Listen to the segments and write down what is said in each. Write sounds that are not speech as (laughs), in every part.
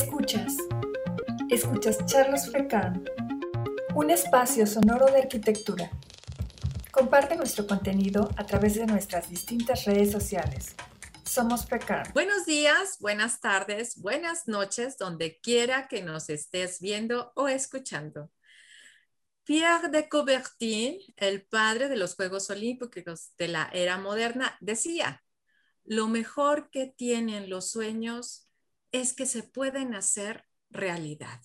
Escuchas. Escuchas Charlos Frecan, un espacio sonoro de arquitectura. Comparte nuestro contenido a través de nuestras distintas redes sociales. Somos Frecan. Buenos días, buenas tardes, buenas noches, donde quiera que nos estés viendo o escuchando. Pierre de Coubertin, el padre de los Juegos Olímpicos de la era moderna, decía, lo mejor que tienen los sueños es que se pueden hacer realidad.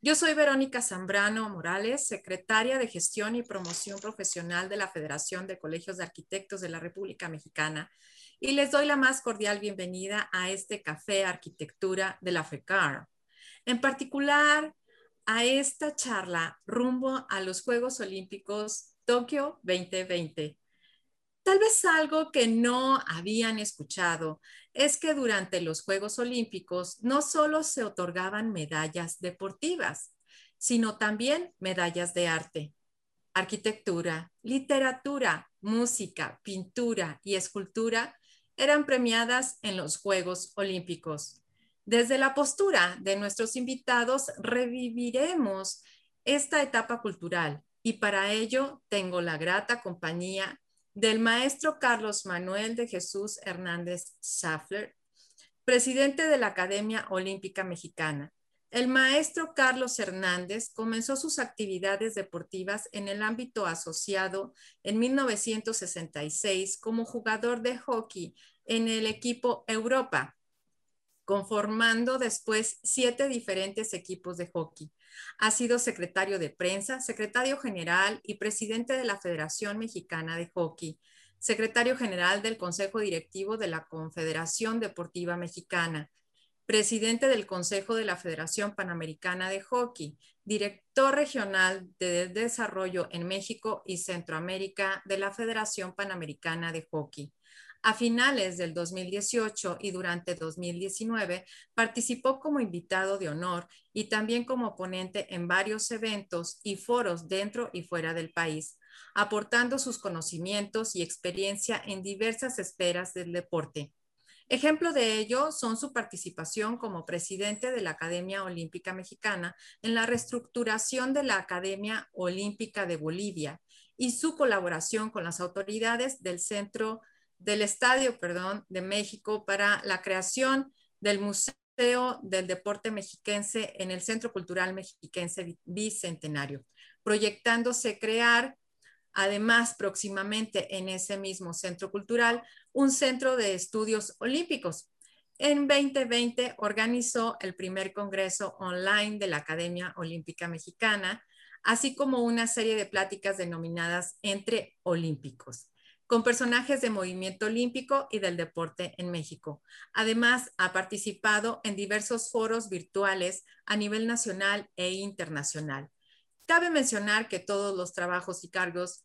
Yo soy Verónica Zambrano Morales, secretaria de Gestión y Promoción Profesional de la Federación de Colegios de Arquitectos de la República Mexicana y les doy la más cordial bienvenida a este café arquitectura de la FECAR. En particular, a esta charla rumbo a los Juegos Olímpicos Tokio 2020 Tal vez algo que no habían escuchado es que durante los Juegos Olímpicos no solo se otorgaban medallas deportivas, sino también medallas de arte. Arquitectura, literatura, música, pintura y escultura eran premiadas en los Juegos Olímpicos. Desde la postura de nuestros invitados reviviremos esta etapa cultural y para ello tengo la grata compañía del maestro Carlos Manuel de Jesús Hernández Schaffler, presidente de la Academia Olímpica Mexicana. El maestro Carlos Hernández comenzó sus actividades deportivas en el ámbito asociado en 1966 como jugador de hockey en el equipo Europa, conformando después siete diferentes equipos de hockey. Ha sido secretario de prensa, secretario general y presidente de la Federación Mexicana de Hockey, secretario general del Consejo Directivo de la Confederación Deportiva Mexicana, presidente del Consejo de la Federación Panamericana de Hockey, director regional de desarrollo en México y Centroamérica de la Federación Panamericana de Hockey. A finales del 2018 y durante 2019 participó como invitado de honor y también como ponente en varios eventos y foros dentro y fuera del país, aportando sus conocimientos y experiencia en diversas esferas del deporte. Ejemplo de ello son su participación como presidente de la Academia Olímpica Mexicana en la reestructuración de la Academia Olímpica de Bolivia y su colaboración con las autoridades del Centro del Estadio, perdón, de México para la creación del Museo del Deporte Mexiquense en el Centro Cultural Mexiquense Bicentenario, proyectándose crear, además próximamente en ese mismo centro cultural, un centro de estudios olímpicos. En 2020 organizó el primer congreso online de la Academia Olímpica Mexicana, así como una serie de pláticas denominadas Entre Olímpicos con personajes de movimiento olímpico y del deporte en México. Además, ha participado en diversos foros virtuales a nivel nacional e internacional. Cabe mencionar que todos los trabajos y cargos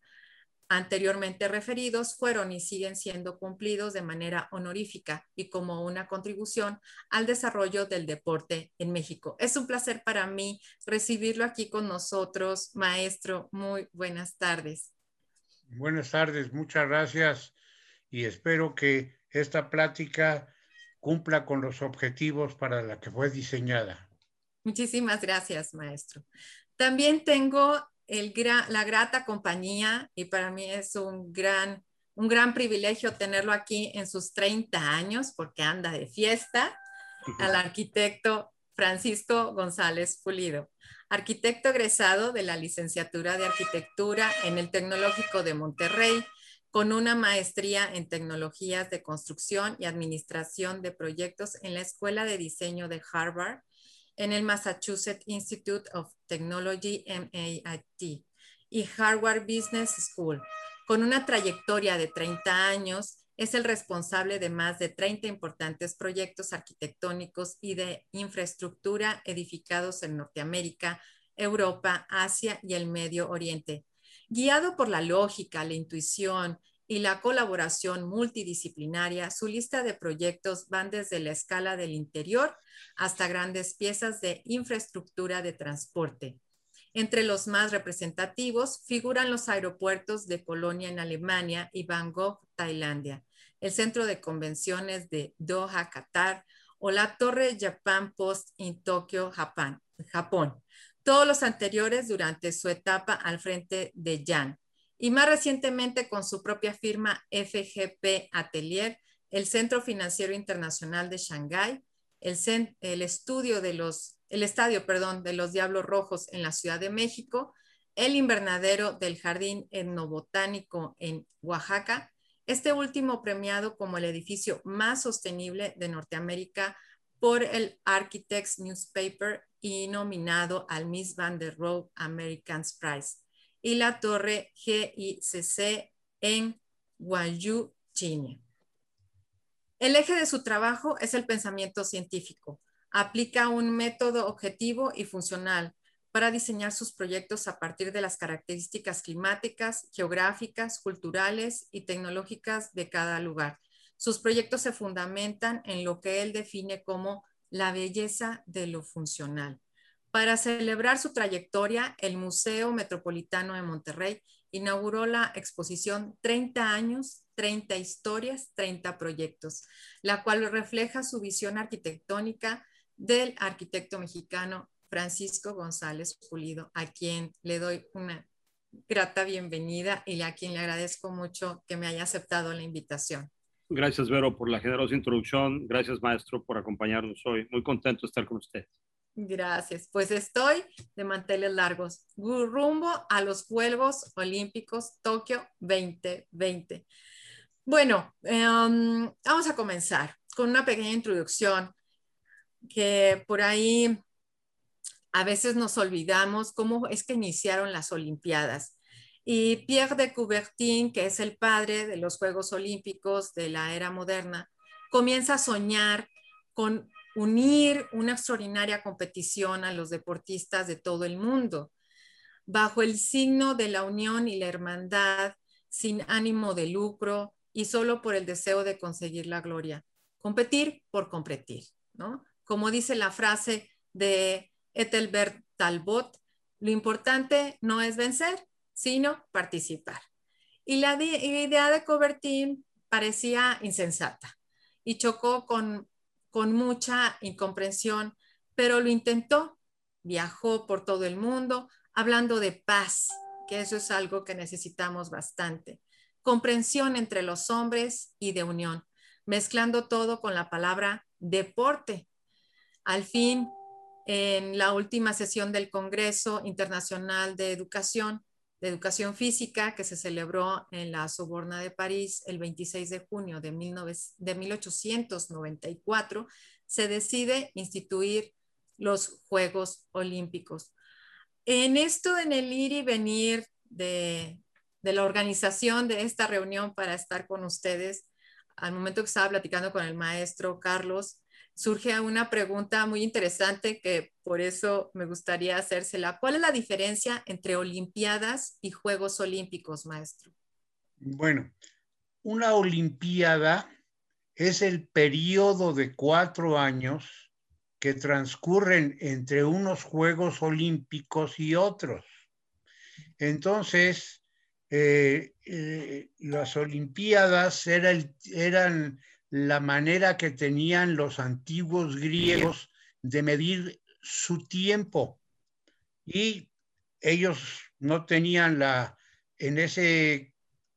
anteriormente referidos fueron y siguen siendo cumplidos de manera honorífica y como una contribución al desarrollo del deporte en México. Es un placer para mí recibirlo aquí con nosotros, maestro. Muy buenas tardes. Buenas tardes, muchas gracias y espero que esta plática cumpla con los objetivos para la que fue diseñada. Muchísimas gracias, maestro. También tengo el la grata compañía y para mí es un gran, un gran privilegio tenerlo aquí en sus 30 años porque anda de fiesta, al arquitecto Francisco González Pulido arquitecto egresado de la licenciatura de arquitectura en el Tecnológico de Monterrey, con una maestría en tecnologías de construcción y administración de proyectos en la Escuela de Diseño de Harvard, en el Massachusetts Institute of Technology, MAIT, y Harvard Business School, con una trayectoria de 30 años es el responsable de más de 30 importantes proyectos arquitectónicos y de infraestructura edificados en Norteamérica, Europa, Asia y el Medio Oriente. Guiado por la lógica, la intuición y la colaboración multidisciplinaria, su lista de proyectos van desde la escala del interior hasta grandes piezas de infraestructura de transporte. Entre los más representativos figuran los aeropuertos de Colonia en Alemania y Bangkok, Tailandia, el centro de convenciones de Doha, Qatar, o la Torre Japan Post en Tokio, Japón. Todos los anteriores durante su etapa al frente de Yan. Y más recientemente con su propia firma FGP Atelier, el Centro Financiero Internacional de Shanghái, el, estudio estadio perdón, de los Diablos Rojos en la Ciudad de México, el invernadero del Jardín Etnobotánico en Oaxaca, este último premiado como el edificio más sostenible de Norteamérica por el Architects Newspaper y nominado al Miss Van der Rohe Americans Prize, y la torre GICC en Guangzhou, China. El eje de su trabajo es el pensamiento científico. Aplica un método objetivo y funcional para diseñar sus proyectos a partir de las características climáticas, geográficas, culturales y tecnológicas de cada lugar. Sus proyectos se fundamentan en lo que él define como la belleza de lo funcional. Para celebrar su trayectoria, el Museo Metropolitano de Monterrey inauguró la exposición 30 años, 30 historias, 30 proyectos, la cual refleja su visión arquitectónica del arquitecto mexicano Francisco González Pulido, a quien le doy una grata bienvenida y a quien le agradezco mucho que me haya aceptado la invitación. Gracias, Vero, por la generosa introducción. Gracias, maestro, por acompañarnos hoy. Muy contento de estar con usted. Gracias. Pues estoy de manteles largos, rumbo a los Juegos Olímpicos Tokio 2020. Bueno, em, vamos a comenzar con una pequeña introducción que por ahí a veces nos olvidamos cómo es que iniciaron las Olimpiadas. Y Pierre de Coubertin, que es el padre de los Juegos Olímpicos de la era moderna, comienza a soñar con unir una extraordinaria competición a los deportistas de todo el mundo, bajo el signo de la unión y la hermandad, sin ánimo de lucro y solo por el deseo de conseguir la gloria. Competir por competir, ¿no? Como dice la frase de Ethelbert Talbot, lo importante no es vencer, sino participar. Y la idea de Cobertin parecía insensata y chocó con, con mucha incomprensión, pero lo intentó. Viajó por todo el mundo hablando de paz, que eso es algo que necesitamos bastante. Comprensión entre los hombres y de unión, mezclando todo con la palabra deporte. Al fin, en la última sesión del Congreso Internacional de Educación, de Educación Física, que se celebró en la Soborna de París el 26 de junio de, 1894, se decide instituir los Juegos Olímpicos. En esto, en el ir y venir de, de la organización de esta reunión para estar con ustedes, al momento que estaba platicando con el maestro Carlos, surge una pregunta muy interesante que por eso me gustaría hacérsela. ¿Cuál es la diferencia entre Olimpiadas y Juegos Olímpicos, maestro? Bueno, una Olimpiada es el periodo de cuatro años que transcurren entre unos Juegos Olímpicos y otros. Entonces, eh, eh, las Olimpiadas eran la manera que tenían los antiguos griegos de medir su tiempo. Y ellos no tenían la, en ese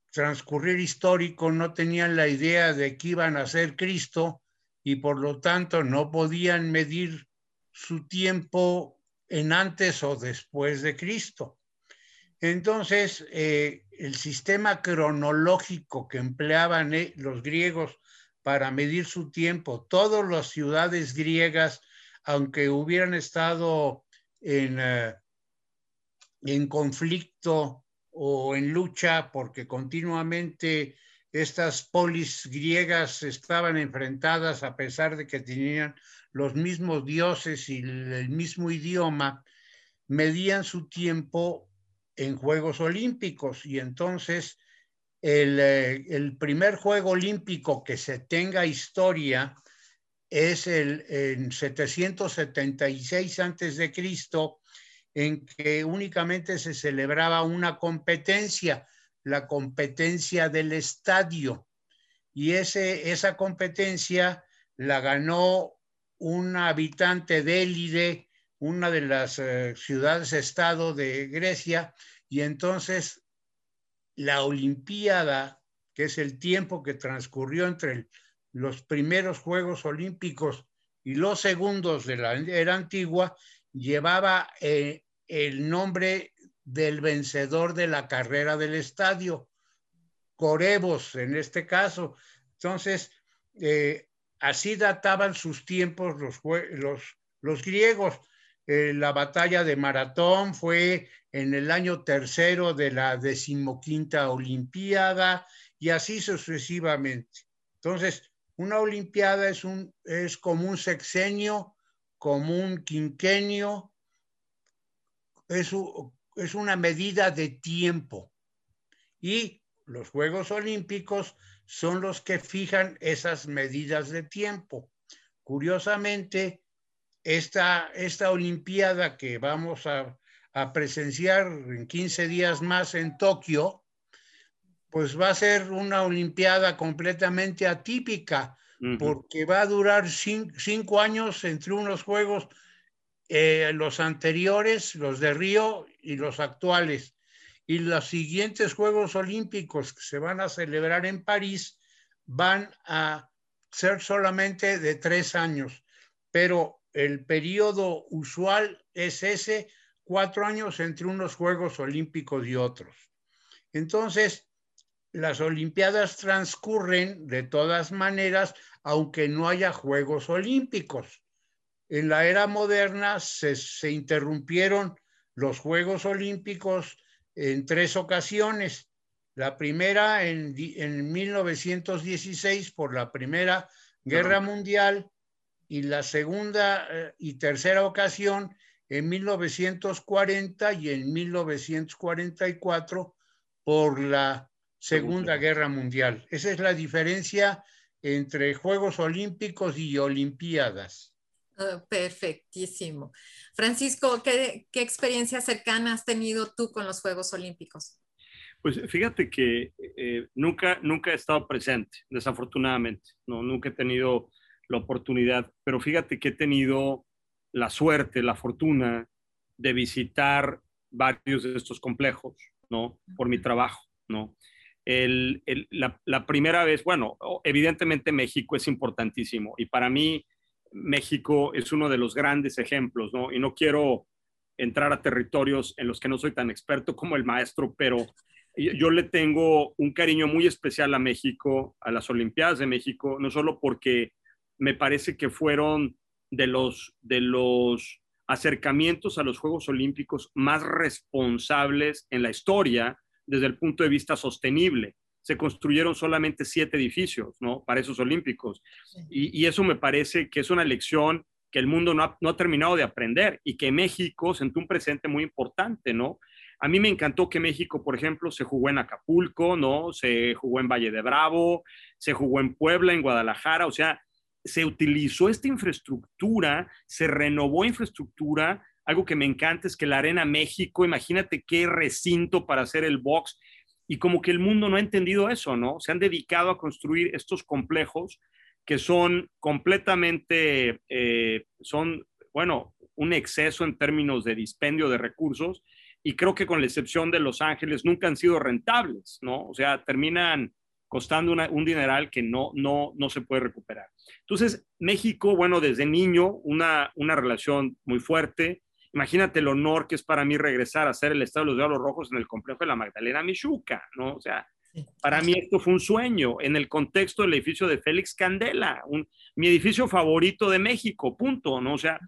transcurrir histórico, no tenían la idea de que iban a ser Cristo y por lo tanto no podían medir su tiempo en antes o después de Cristo. Entonces, eh, el sistema cronológico que empleaban eh, los griegos para medir su tiempo. Todas las ciudades griegas, aunque hubieran estado en, eh, en conflicto o en lucha, porque continuamente estas polis griegas estaban enfrentadas a pesar de que tenían los mismos dioses y el mismo idioma, medían su tiempo en Juegos Olímpicos y entonces eh, el, primer juego olímpico que se tenga historia es el en 776 antes de Cristo, en que únicamente se celebraba una competencia, la competencia del estadio. Y ese, esa competencia la ganó un habitante de Élide, una de las eh, ciudades-estado de Grecia, y entonces la Olimpiada, que es el tiempo que transcurrió entre los primeros Juegos Olímpicos y los segundos de la era antigua, llevaba eh, el nombre del vencedor de la carrera del estadio, Corebos en este caso. Entonces, eh, así databan sus tiempos los, griegos. Eh, la batalla de Maratón fue en el año tercero de la decimoquinta Olimpiada y así sucesivamente. Entonces, una Olimpiada es, un, es como un sexenio, como un quinquenio, es, es una medida de tiempo. Y los Juegos Olímpicos son los que fijan esas medidas de tiempo. Curiosamente, esta, esta Olimpiada que vamos a, presenciar en 15 días más en Tokio, pues va a ser una Olimpiada completamente atípica, porque va a durar cinco, años entre unos Juegos, eh, los anteriores, los de Río y los actuales. Y los siguientes Juegos Olímpicos que se van a celebrar en París van a ser solamente de tres años, pero el periodo usual es ese, cuatro años entre unos Juegos Olímpicos y otros. Entonces, las Olimpiadas transcurren de todas maneras, aunque no haya Juegos Olímpicos. En la era moderna se, se interrumpieron los Juegos Olímpicos en tres ocasiones. La primera en, en 1916 por la Primera Guerra Mundial y la segunda eh, y tercera ocasión en 1940 y en 1944 por la Segunda Guerra Mundial. Esa es la diferencia entre Juegos Olímpicos y Olimpiadas. Ah, perfectísimo. Francisco, ¿qué, ¿qué, experiencias cercanas has tenido tú con los Juegos Olímpicos? Pues fíjate que eh, nunca, nunca he estado presente, desafortunadamente, ¿no? nunca he tenido la oportunidad, pero fíjate que he tenido la suerte, la fortuna de visitar varios de estos complejos, ¿no? Por mi trabajo, ¿no? El, el, la, la, primera vez, bueno, evidentemente México es importantísimo y para mí México es uno de los grandes ejemplos, ¿no? Y no quiero entrar a territorios en los que no soy tan experto como el maestro, pero yo le tengo un cariño muy especial a México, a las Olimpiadas de México, no solo porque me parece que fueron de los, de los acercamientos a los Juegos Olímpicos más responsables en la historia desde el punto de vista sostenible se construyeron solamente siete edificios, ¿no? Para esos olímpicos. Y, eso me parece que es una lección que el mundo no ha, terminado de aprender y que México sentó un presente muy importante, ¿no? A mí me encantó que México, por ejemplo, se jugó en Acapulco, ¿no? Se jugó en Valle de Bravo, se jugó en Puebla, en Guadalajara, o sea, se utilizó esta infraestructura, se renovó infraestructura. Algo que me encanta es que la Arena México, imagínate qué recinto para hacer el box y como que el mundo no ha entendido eso, ¿no? Se han dedicado a construir estos complejos que son completamente, eh, son, bueno, un exceso en términos de dispendio de recursos y creo que con la excepción de Los Ángeles nunca han sido rentables, ¿no? O sea, terminan costando un dineral que no, no, no se puede recuperar. Entonces, México, bueno, desde niño, una, una relación muy fuerte, Imagínate el honor que es para mí regresar a hacer el Estado de los Diablos Rojos en el complejo de la Magdalena Michuca, ¿no? O sea, para mí esto fue un sueño en el contexto del edificio de Félix Candela, un, mi edificio favorito de México, punto, ¿no? O sea,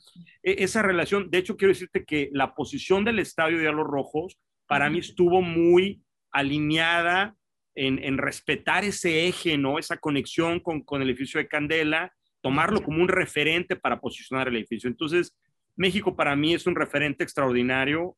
e, esa relación, de hecho quiero decirte que la posición del Estadio de Diablos Rojos para mí estuvo muy alineada en, respetar ese eje, ¿no? Esa conexión con, con el edificio de Candela, tomarlo como un referente para posicionar el edificio. Entonces, México para mí es un referente extraordinario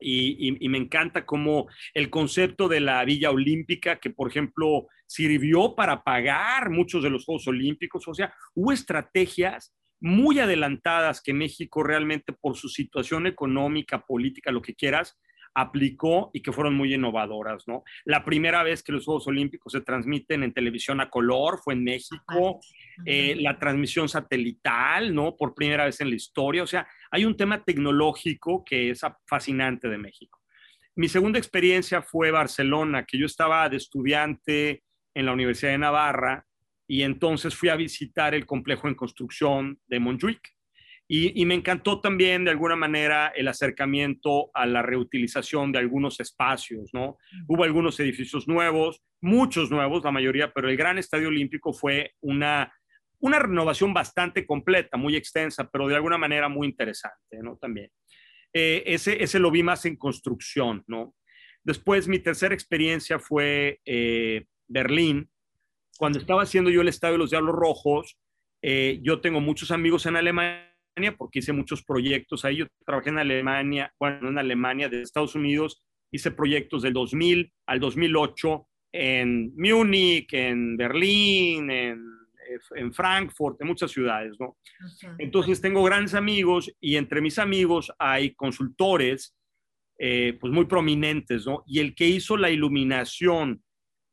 y, me encanta como el concepto de la Villa Olímpica, que por ejemplo sirvió para pagar muchos de los Juegos Olímpicos, o sea, hubo estrategias muy adelantadas que México realmente por su situación económica, política, lo que quieras, aplicó y que fueron muy innovadoras, ¿no? La primera vez que los Juegos Olímpicos se transmiten en televisión a color fue en México, eh, la transmisión satelital, ¿no? Por primera vez en la historia, o sea, hay un tema tecnológico que es fascinante de México. Mi segunda experiencia fue Barcelona, que yo estaba de estudiante en la Universidad de Navarra y entonces fui a visitar el complejo en construcción de Montjuic y, me encantó también, de alguna manera, el acercamiento a la reutilización de algunos espacios, ¿no? Hubo algunos edificios nuevos, muchos nuevos, la mayoría, pero el Gran Estadio Olímpico fue una, una renovación bastante completa, muy extensa, pero de alguna manera muy interesante, ¿no? También. Eh, ese, ese lo vi más en construcción, ¿no? Después, mi tercera experiencia fue eh, Berlín. Cuando estaba haciendo yo el Estadio de los Diablos Rojos, eh, yo tengo muchos amigos en Alemania porque hice muchos proyectos ahí. Yo trabajé en Alemania, bueno, en Alemania, de Estados Unidos, hice proyectos del 2000 al 2008 en Múnich, en Berlín, en, en Frankfurt, en muchas ciudades, ¿no? Entonces tengo grandes amigos y entre mis amigos hay consultores, eh, pues muy prominentes, ¿no? Y el que hizo la iluminación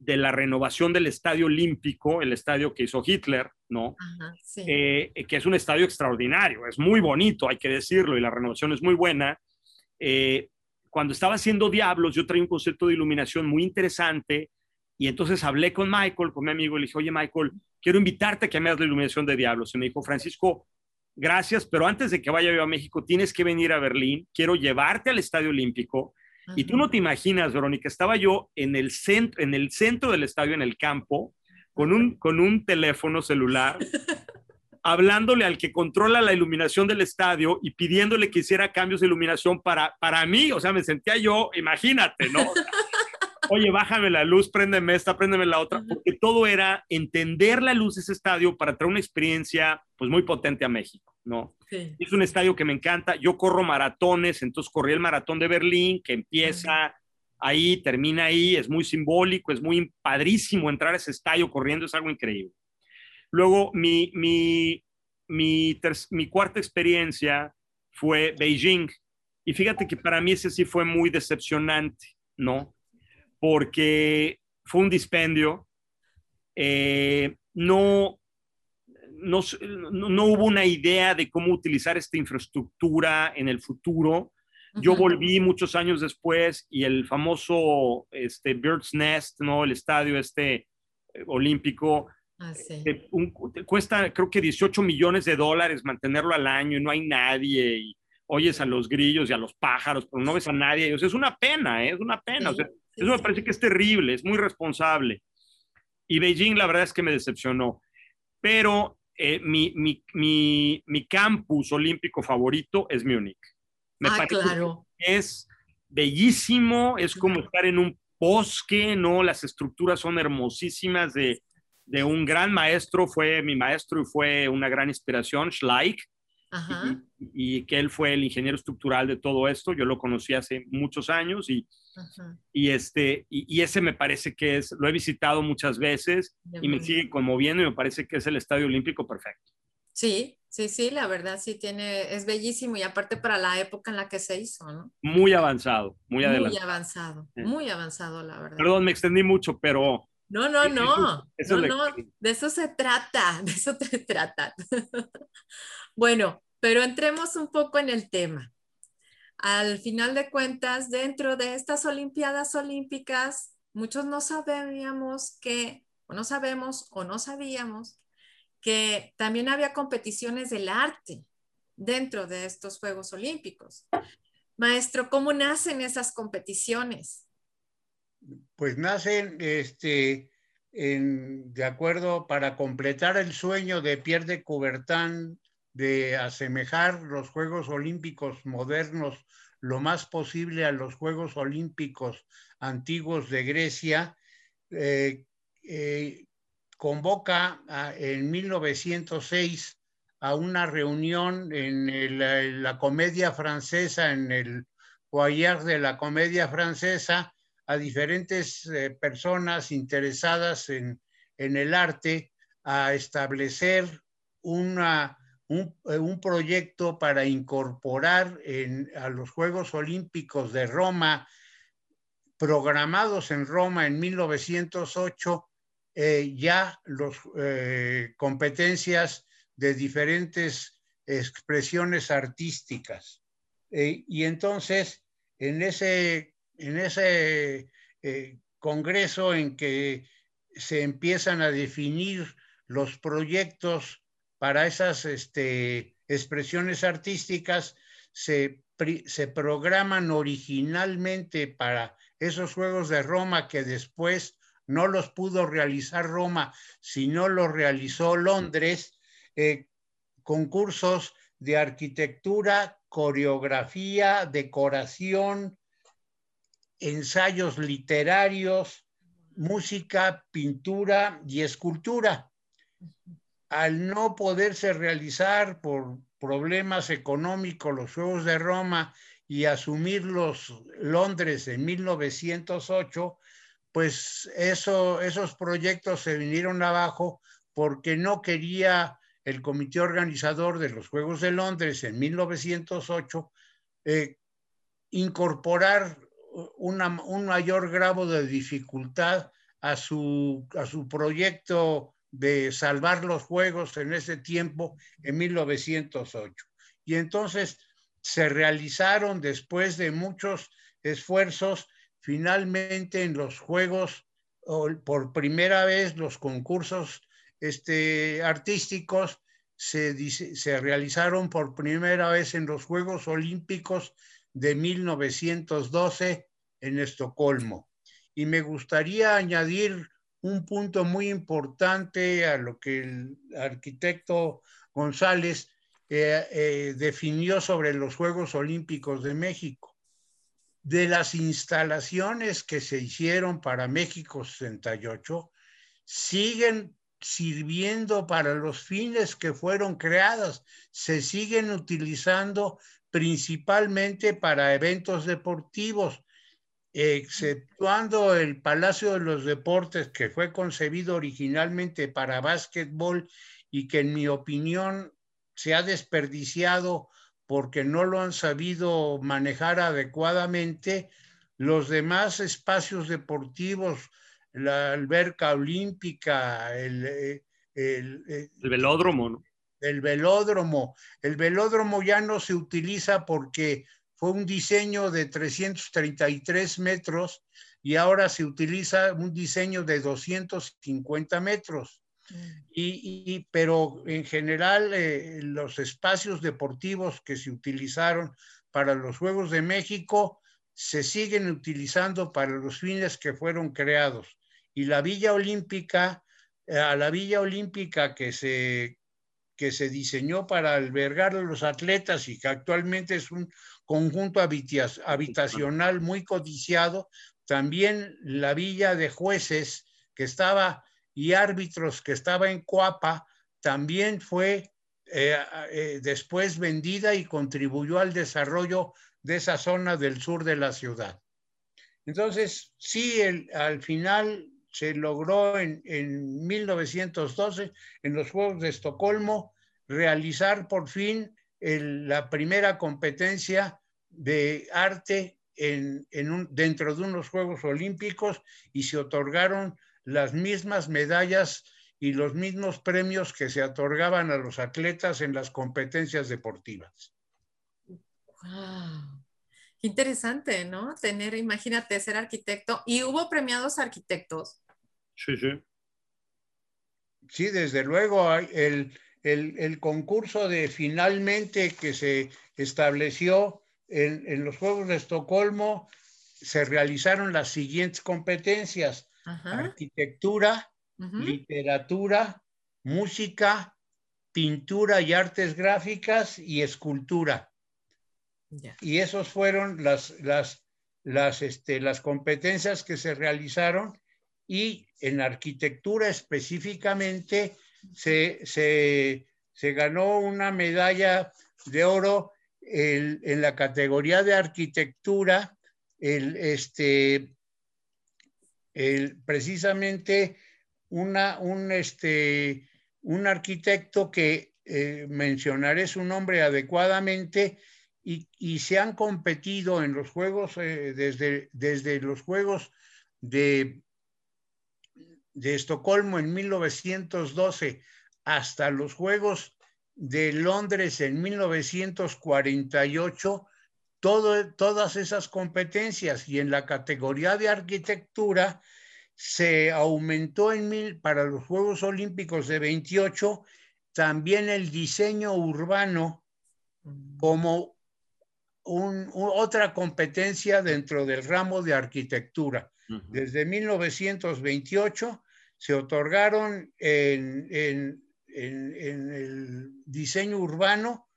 de la renovación del Estadio Olímpico, el estadio que hizo Hitler, ¿no? Eh, que es un estadio extraordinario, es muy bonito, hay que decirlo, y la renovación es muy buena. Eh, cuando estaba haciendo Diablos, yo traía un concepto de iluminación muy interesante, y entonces hablé con Michael, con mi amigo, y le dije, oye Michael, quiero invitarte a que me hagas la iluminación de Diablos. Y me dijo, Francisco, gracias, pero antes de que vaya yo a México, tienes que venir a Berlín, quiero llevarte al Estadio Olímpico y tú no te imaginas, Verónica, estaba yo en el centro, en el centro del estadio, en el campo, con un, con un teléfono celular, (laughs) hablándole al que controla la iluminación del estadio y pidiéndole que hiciera cambios de iluminación para, para mí. O sea, me sentía yo, imagínate, ¿no? Oye, bájame la luz, préndeme esta, préndeme la otra, porque todo era entender la luz de ese estadio para traer una experiencia pues muy potente a México. ¿no? Es un estadio que me encanta. Yo corro maratones, entonces corrí el maratón de Berlín, que empieza ahí, termina ahí, es muy simbólico, es muy padrísimo entrar a ese estadio corriendo, es algo increíble. Luego, mi, mi, mi, mi cuarta experiencia fue Beijing. Y fíjate que para mí ese sí fue muy decepcionante, ¿no? Porque fue un dispendio. Eh, no, no, hubo una idea de cómo utilizar esta infraestructura en el futuro. Yo volví muchos años después y el famoso este, Bird's Nest, ¿no? el estadio este eh, olímpico, ah, eh, cuesta creo que 18 millones de dólares mantenerlo al año y no hay nadie. Y oyes a los grillos y a los pájaros, pero no ves a nadie. es una pena, ¿eh? es una pena. Eso me parece que es terrible, es muy responsable. Y Beijing, la verdad es que me decepcionó. Pero eh, mi, mi, mi, mi, campus olímpico favorito es Múnich. Me ah, parece claro. Que es bellísimo, es como estar en un bosque, ¿no? Las estructuras son hermosísimas de, de un gran maestro, fue mi maestro y fue una gran inspiración, Schleich, y, que él fue el ingeniero estructural de todo esto. Yo lo conocí hace muchos años y, y este, y, ese me parece que es, lo he visitado muchas veces y me sigue conmoviendo y me parece que es el Estadio Olímpico perfecto. Sí, sí, sí, la verdad sí tiene, es bellísimo y aparte para la época en la que se hizo, ¿no? Muy avanzado, muy adelante. Muy avanzado, muy avanzado, la verdad. Perdón, me extendí mucho, pero... No, no, no, no, no, de eso se trata, (laughs) de eso te trata. (laughs) Bueno, pero entremos un poco en el tema. Al final de cuentas, dentro de estas Olimpiadas Olímpicas, muchos no sabíamos que, o no sabemos, o no sabíamos, que también había competiciones del arte dentro de estos Juegos Olímpicos. Maestro, ¿cómo nacen esas competiciones? Pues nacen este, de acuerdo para completar el sueño de Pierre de Coubertin de asemejar los Juegos Olímpicos modernos lo más posible a los Juegos Olímpicos antiguos de Grecia, eh, eh, convoca en 1906 a una reunión en la comedia francesa, en el foyer de la comedia francesa, a diferentes eh, personas interesadas en, en el arte a establecer una eh, un, proyecto para incorporar a los Juegos Olímpicos de Roma programados en Roma en 1908 eh, ya las competencias de diferentes expresiones artísticas. Y entonces, en ese, en ese congreso en que se empiezan a definir los proyectos para esas este, expresiones artísticas, se, se programan originalmente para esos Juegos de Roma que después no los pudo realizar Roma, sino los realizó Londres, eh, concursos de arquitectura, coreografía, decoración, ensayos literarios, música, pintura y escultura. Al no poderse realizar por problemas económicos los Juegos de Roma y asumirlos Londres en 1908, pues eso, esos proyectos se vinieron abajo porque no quería el comité organizador de los Juegos de Londres en 1908 eh, incorporar un mayor grado de dificultad a su, a su proyecto de salvar los Juegos en ese tiempo, en 1908. Y entonces se realizaron después de muchos esfuerzos finalmente en los Juegos, por primera vez los concursos este, artísticos se, se realizaron por primera vez en los Juegos Olímpicos de 1912 en Estocolmo. Y me gustaría añadir un punto muy importante a lo que el arquitecto González eh, eh, definió sobre los Juegos Olímpicos de México de las instalaciones que se hicieron para México 68 siguen sirviendo para los fines que fueron creadas, se siguen utilizando principalmente para eventos deportivos, exceptuando el Palacio de los Deportes que fue concebido originalmente para básquetbol y que en mi opinión se ha desperdiciado porque no lo han sabido manejar adecuadamente, los demás espacios deportivos, la alberca olímpica, el, eh, el, eh, el, velódromo, ¿no? El velódromo. El velódromo ya no se utiliza porque fue un diseño de 333 metros y ahora se utiliza un diseño de 250 metros. Y, pero en general eh, los espacios deportivos que se utilizaron para los Juegos de México se siguen utilizando para los fines que fueron creados. Y la Villa Olímpica, eh, a la Villa Olímpica que se, que se diseñó para albergar a los atletas y que actualmente es un conjunto habitacional muy codiciado, también la Villa de Jueces, que estaba y árbitros que estaba en Coapa, también fue eh, eh, después vendida y contribuyó al desarrollo de esa zona del sur de la ciudad. Entonces, sí, al final se logró en, 1912, en los Juegos de Estocolmo, realizar por fin la primera competencia de arte en, dentro de unos Juegos Olímpicos y se otorgaron las mismas medallas y los mismos premios que se otorgaban a los atletas en las competencias deportivas. Wow. Qué interesante, ¿no? Tener, imagínate, ser arquitecto. ¿Y hubo premiados arquitectos? Sí, sí. Sí, desde luego, el, el, el concurso de finalmente que se estableció en, en los Juegos de Estocolmo, se realizaron las siguientes competencias arquitectura, literatura, música, pintura y artes gráficas y escultura. Y esos fueron las, las, las, este, las competencias que se realizaron y en arquitectura específicamente se, se, se ganó una medalla de oro en la categoría de arquitectura, el, este, precisamente una, un, este, un arquitecto que eh, mencionaré su nombre adecuadamente, y, se han competido en los Juegos, eh, desde, desde los Juegos de, de Estocolmo en 1912 hasta los Juegos de Londres en 1948, todo, todas esas competencias y en la categoría de arquitectura se aumentó en mil, para los Juegos Olímpicos de 28 también el diseño urbano como otra competencia dentro del ramo de arquitectura. Desde 1928 se otorgaron en, en, el diseño urbano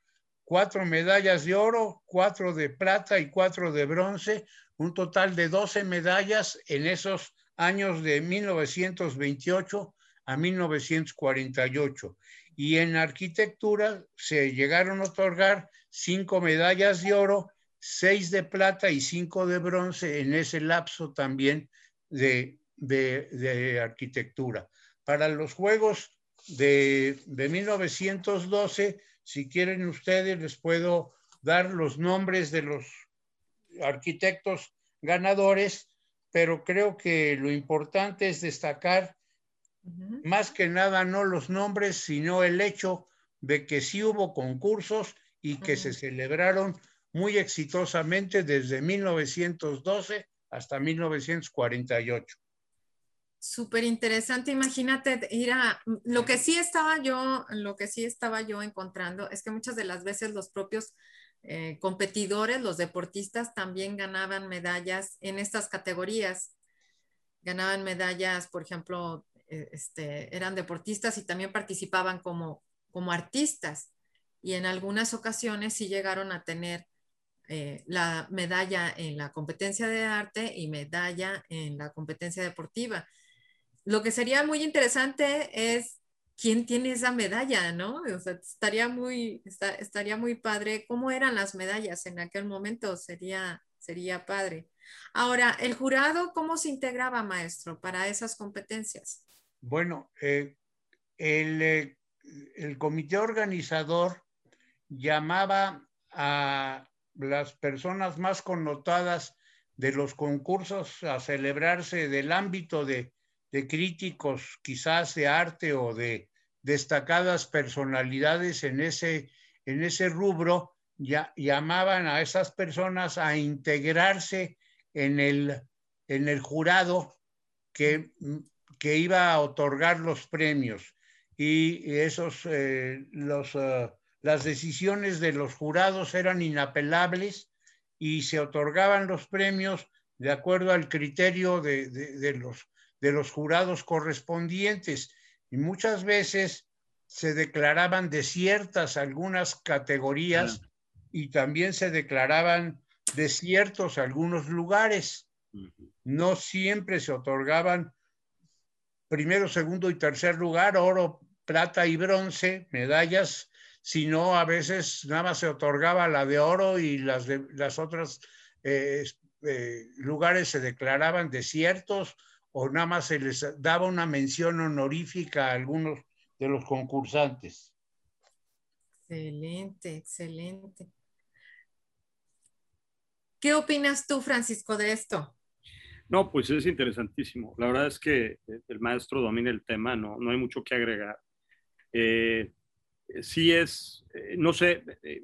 cuatro medallas de oro, cuatro de plata y cuatro de bronce, un total de 12 medallas en esos años de 1928 a 1948. Y en arquitectura se llegaron a otorgar cinco medallas de oro, seis de plata y cinco de bronce en ese lapso también de, de, arquitectura. Para los Juegos de, de 1912, si quieren ustedes, les puedo dar los nombres de los arquitectos ganadores, pero creo que lo importante es destacar más que nada no los nombres, sino el hecho de que sí hubo concursos y que se celebraron muy exitosamente desde 1912 hasta 1948. Súper interesante, imagínate ir a lo que sí estaba yo, lo que sí estaba yo encontrando es que muchas de las veces los propios eh, competidores, los deportistas también ganaban medallas en estas categorías. Ganaban medallas, por ejemplo, eh, este, eran deportistas y también participaban como, como artistas y en algunas ocasiones sí llegaron a tener eh, la medalla en la competencia de arte y medalla en la competencia deportiva. Lo que sería muy interesante es quién tiene esa medalla, ¿no? O sea, estaría muy, estaría muy padre. ¿Cómo eran las medallas en aquel momento? Sería, sería padre. Ahora, ¿el jurado cómo se integraba, maestro, para esas competencias? Bueno, eh, el, eh, el comité organizador llamaba a las personas más connotadas de los concursos a celebrarse del ámbito de, críticos quizás de arte o de destacadas personalidades en ese, en ese rubro, ya, llamaban a esas personas a integrarse en el, en el jurado que, que iba a otorgar los premios. Y esos, eh, los... Uh, las decisiones de los jurados eran inapelables y se otorgaban los premios de acuerdo al criterio de, los, de los jurados correspondientes. Y muchas veces se declaraban desiertas algunas categorías y también se declaraban desiertos algunos lugares. No siempre se otorgaban primero, segundo y tercer lugar, oro, plata y bronce, medallas sino a veces nada más se otorgaba la de oro y las, de, las otras eh, eh, lugares se declaraban desiertos o nada más se les daba una mención honorífica a algunos de los concursantes. Excelente, excelente. ¿Qué opinas tú, Francisco, de esto? No, pues es interesantísimo. La verdad es que el maestro domina el tema, no, no hay mucho que agregar. Eh, sí es, eh, no sé, eh,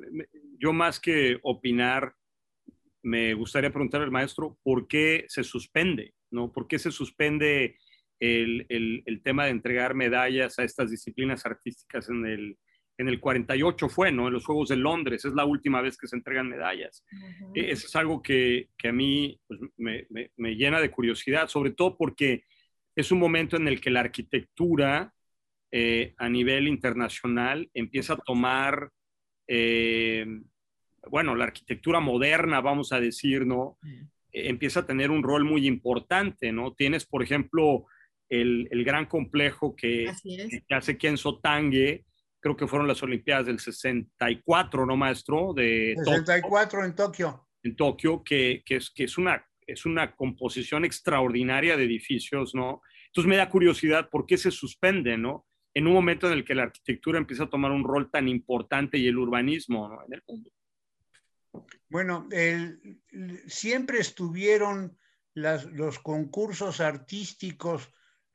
yo más que opinar, me gustaría preguntar al maestro por qué se suspende, ¿no? ¿Por qué se suspende el, el, tema de entregar medallas a estas disciplinas artísticas en el, en el 48 fue, ¿no? En los Juegos de Londres, es la última vez que se entregan medallas. Eso es algo que, que a mí pues, me, me, me, llena de curiosidad, sobre todo porque es un momento en el que la arquitectura eh, a nivel internacional empieza a tomar, eh, bueno, la arquitectura moderna, vamos a decir, ¿no? Eh, empieza a tener un rol muy importante, ¿no? Tienes, por ejemplo, el, gran complejo que, que, hace Kenzo Tange, creo que fueron las Olimpiadas del 64, ¿no, maestro? De 64 en Tokio. En Tokio, que, que, es, que es, una, es una composición extraordinaria de edificios, ¿no? Entonces me da curiosidad por qué se suspende, ¿no? En un momento en el que la arquitectura empieza a tomar un rol tan importante y el urbanismo en el mundo. Bueno, siempre estuvieron los concursos artísticos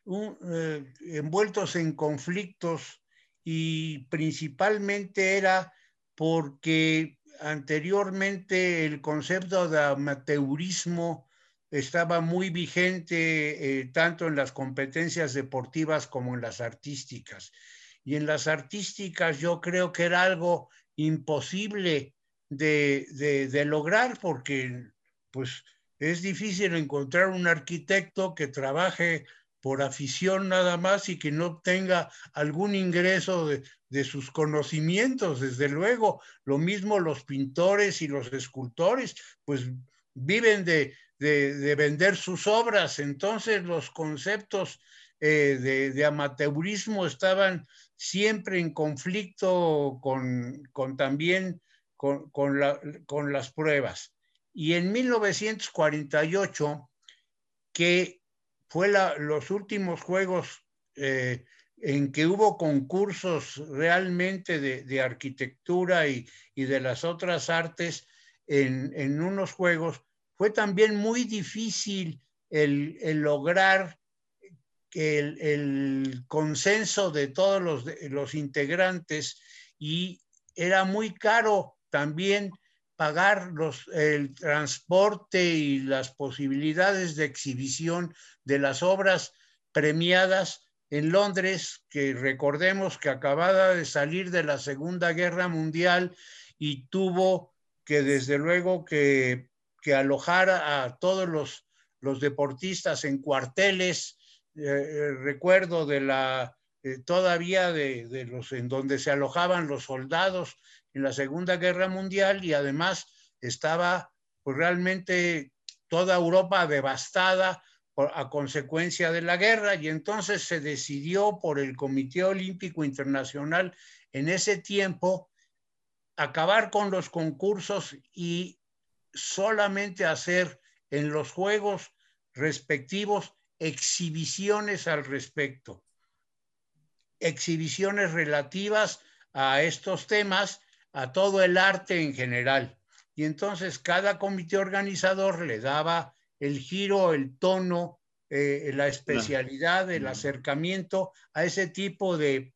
eh, envueltos en conflictos y principalmente era porque anteriormente el concepto de amateurismo estaba muy vigente eh, tanto en las competencias deportivas como en las artísticas. Y en las artísticas yo creo que era algo imposible de, de lograr porque pues es difícil encontrar un arquitecto que trabaje por afición nada más y que no tenga algún ingreso de, sus conocimientos, desde luego. Lo mismo los pintores y los escultores, pues viven de, vender sus obras. Entonces los conceptos eh, de, amateurismo estaban siempre en conflicto con, también con, con las pruebas. Y en 1948, que fue los últimos juegos eh, en que hubo concursos realmente de, arquitectura y, de las otras artes en, unos juegos, fue también muy difícil el, lograr el, consenso de todos los, los integrantes y era muy caro también pagar los, el transporte y las posibilidades de exhibición de las obras premiadas en Londres, que recordemos que acababa de salir de la Segunda Guerra Mundial y tuvo que desde luego que, que alojar a todos los, los deportistas en cuarteles. Eh, eh, recuerdo de la eh, todavía de, de, los en donde se alojaban los soldados en la Segunda Guerra Mundial y además estaba pues, realmente toda Europa devastada a consecuencia de la guerra y entonces se decidió por el Comité Olímpico Internacional en ese tiempo acabar con los concursos y solamente hacer en los Juegos respectivos exhibiciones al respecto, exhibiciones relativas a estos temas a todo el arte en general. Y entonces cada comité organizador le daba el giro, el tono, eh, la especialidad, el acercamiento a ese tipo de,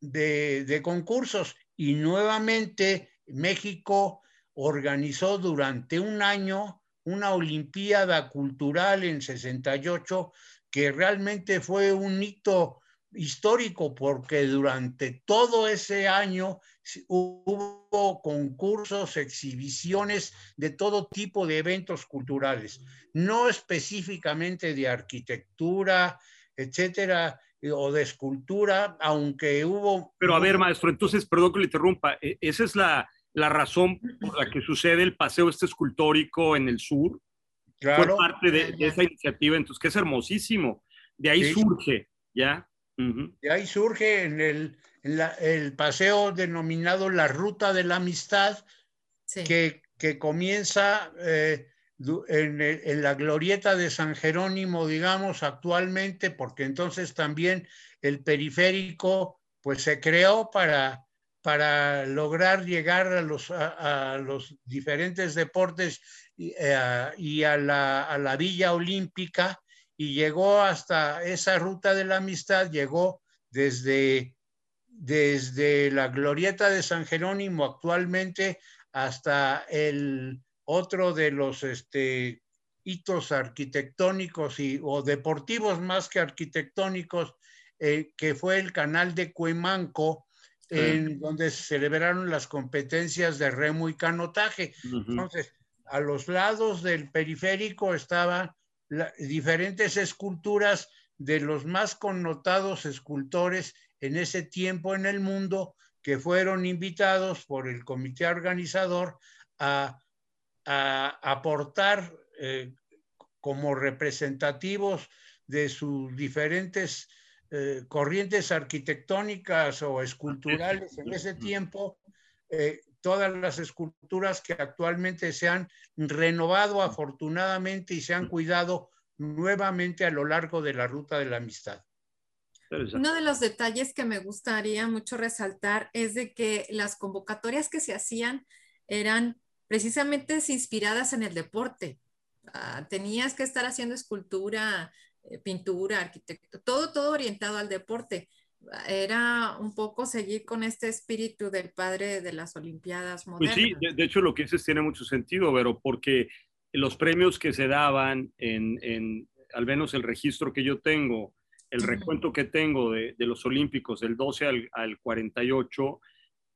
de, concursos. Y nuevamente México organizó durante un año una Olimpiada Cultural en 68 que realmente fue un hito histórico porque durante todo ese año hubo concursos, exhibiciones de todo tipo de eventos culturales, no específicamente de arquitectura, etcétera, eh, o de escultura, aunque hubo... Pero a ver, maestro, entonces, perdón que le interrumpa, e, esa es la, razón por la que sucede el paseo este escultórico en el sur. Claro. Fue parte de, esa iniciativa, entonces, que es hermosísimo. De ahí surge, ¿ya? De ahí surge en el, el paseo denominado la Ruta de la Amistad, que, que, comienza eh, en, en, la glorieta de San Jerónimo, digamos, actualmente, porque entonces también el periférico pues se creó para, para lograr llegar a los, a, los diferentes deportes y, eh, y a, la, a la Villa Olímpica y llegó hasta esa ruta de la amistad, llegó desde, desde la glorieta de San Jerónimo actualmente hasta el otro de los este, hitos arquitectónicos y, o deportivos más que arquitectónicos, eh, que fue el canal de Cuemanco, en donde se celebraron las competencias de remo y canotaje. Entonces, a los lados del periférico estaban diferentes esculturas de los más connotados escultores en ese tiempo en el mundo que fueron invitados por el comité organizador a, aportar eh, como representativos de sus diferentes eh, corrientes arquitectónicas o esculturales en ese tiempo, eh, todas las esculturas que actualmente se han renovado afortunadamente y se han cuidado nuevamente a lo largo de la ruta de la amistad. Uno de los detalles que me gustaría mucho resaltar es de que las convocatorias que se hacían eran precisamente inspiradas en el deporte. Ah, tenías que estar haciendo escultura, pintura, arquitecto, todo, todo orientado al deporte. Era un poco seguir con este espíritu del padre de las Olimpiadas modernas. Pues sí, de, hecho lo que dices tiene mucho sentido, pero porque los premios que se daban en, en al menos el registro que yo tengo, el recuento que tengo de, de, los Olímpicos del 12 al, al 48,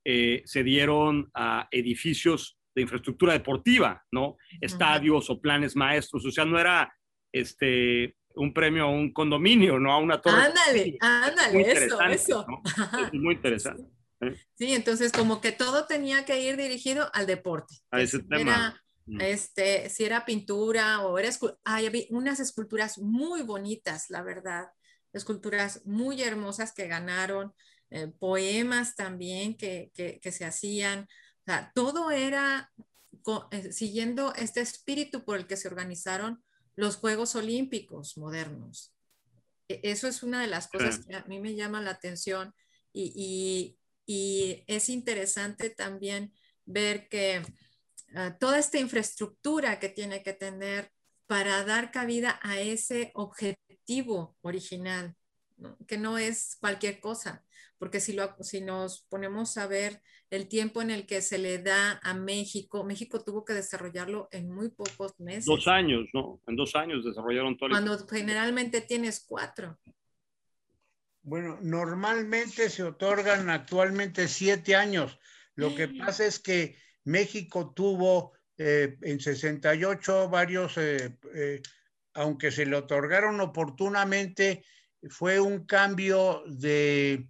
eh, se dieron a edificios de infraestructura deportiva, ¿no? Estadios o planes maestros, o sea, no era este, un premio a un condominio, no a una torre. Ándale, ándale, eso, eso. Es muy interesante. ¿eh? Sí, entonces como que todo tenía que ir dirigido al deporte. A ese tema. Mm. este, si era pintura o era hay unas esculturas muy bonitas, la verdad, esculturas muy hermosas que ganaron, eh, poemas también que, que, se hacían, o sea, todo era eh, siguiendo este espíritu por el que se organizaron los Juegos Olímpicos modernos. E, eso es una de las cosas que a mí me llama la atención y, y, es interesante también ver que ah, toda esta infraestructura que tiene que tener para dar cabida a ese objetivo original, que no es cualquier cosa, porque si, lo, si nos ponemos a ver el tiempo en el que se le da a México, México tuvo que desarrollarlo en muy pocos meses. Dos años, ¿no? En dos años desarrollaron todo. Cuando generalmente tienes cuatro. Bueno, normalmente se otorgan actualmente siete años. Lo que pasa es que México tuvo eh, en 68 varios, eh, eh, aunque se le otorgaron oportunamente, fue un cambio de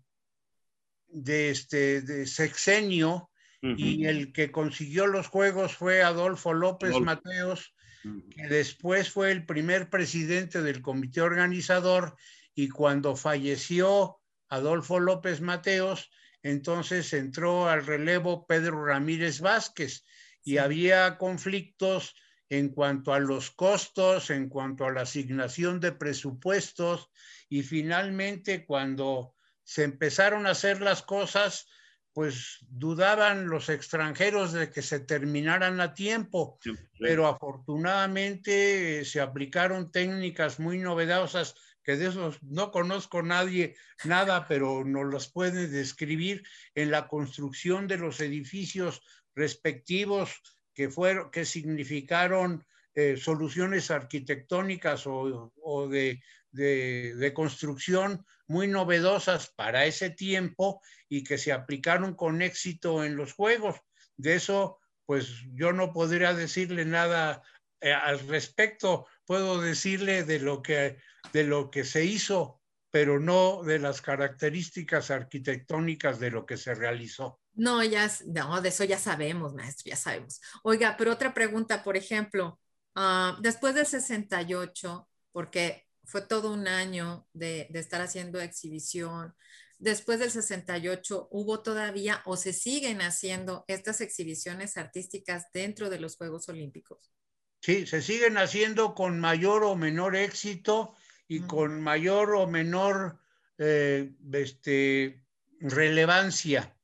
de, este, de sexenio y el que consiguió los juegos fue Adolfo López Mateos, que después fue el primer presidente del comité organizador y cuando falleció Adolfo López Mateos, entonces entró al relevo Pedro Ramírez Vázquez y había conflictos en cuanto a los costos, en cuanto a la asignación de presupuestos y finalmente cuando se empezaron a hacer las cosas, pues dudaban los extranjeros de que se terminaran a tiempo, pero afortunadamente eh, se aplicaron técnicas muy novedosas que de esos no conozco nadie, nada, pero nos las puede describir en la construcción de los edificios respectivos que fueron, que significaron eh, soluciones arquitectónicas o, de, de, construcción muy novedosas para ese tiempo y que se aplicaron con éxito en los juegos. De eso, pues yo no podría decirle nada eh, al respecto. Puedo decirle de lo que de lo que se hizo, pero no de las características arquitectónicas de lo que se realizó. No, ya, no, de eso ya sabemos, maestro, ya sabemos. Oiga, pero otra pregunta, por ejemplo, uh, después del 68, porque fue todo un año de, estar haciendo exhibición. Después del 68 hubo todavía o se siguen haciendo estas exhibiciones artísticas dentro de los Juegos Olímpicos. Sí, se siguen haciendo con mayor o menor éxito y con mayor o menor eh, este, relevancia,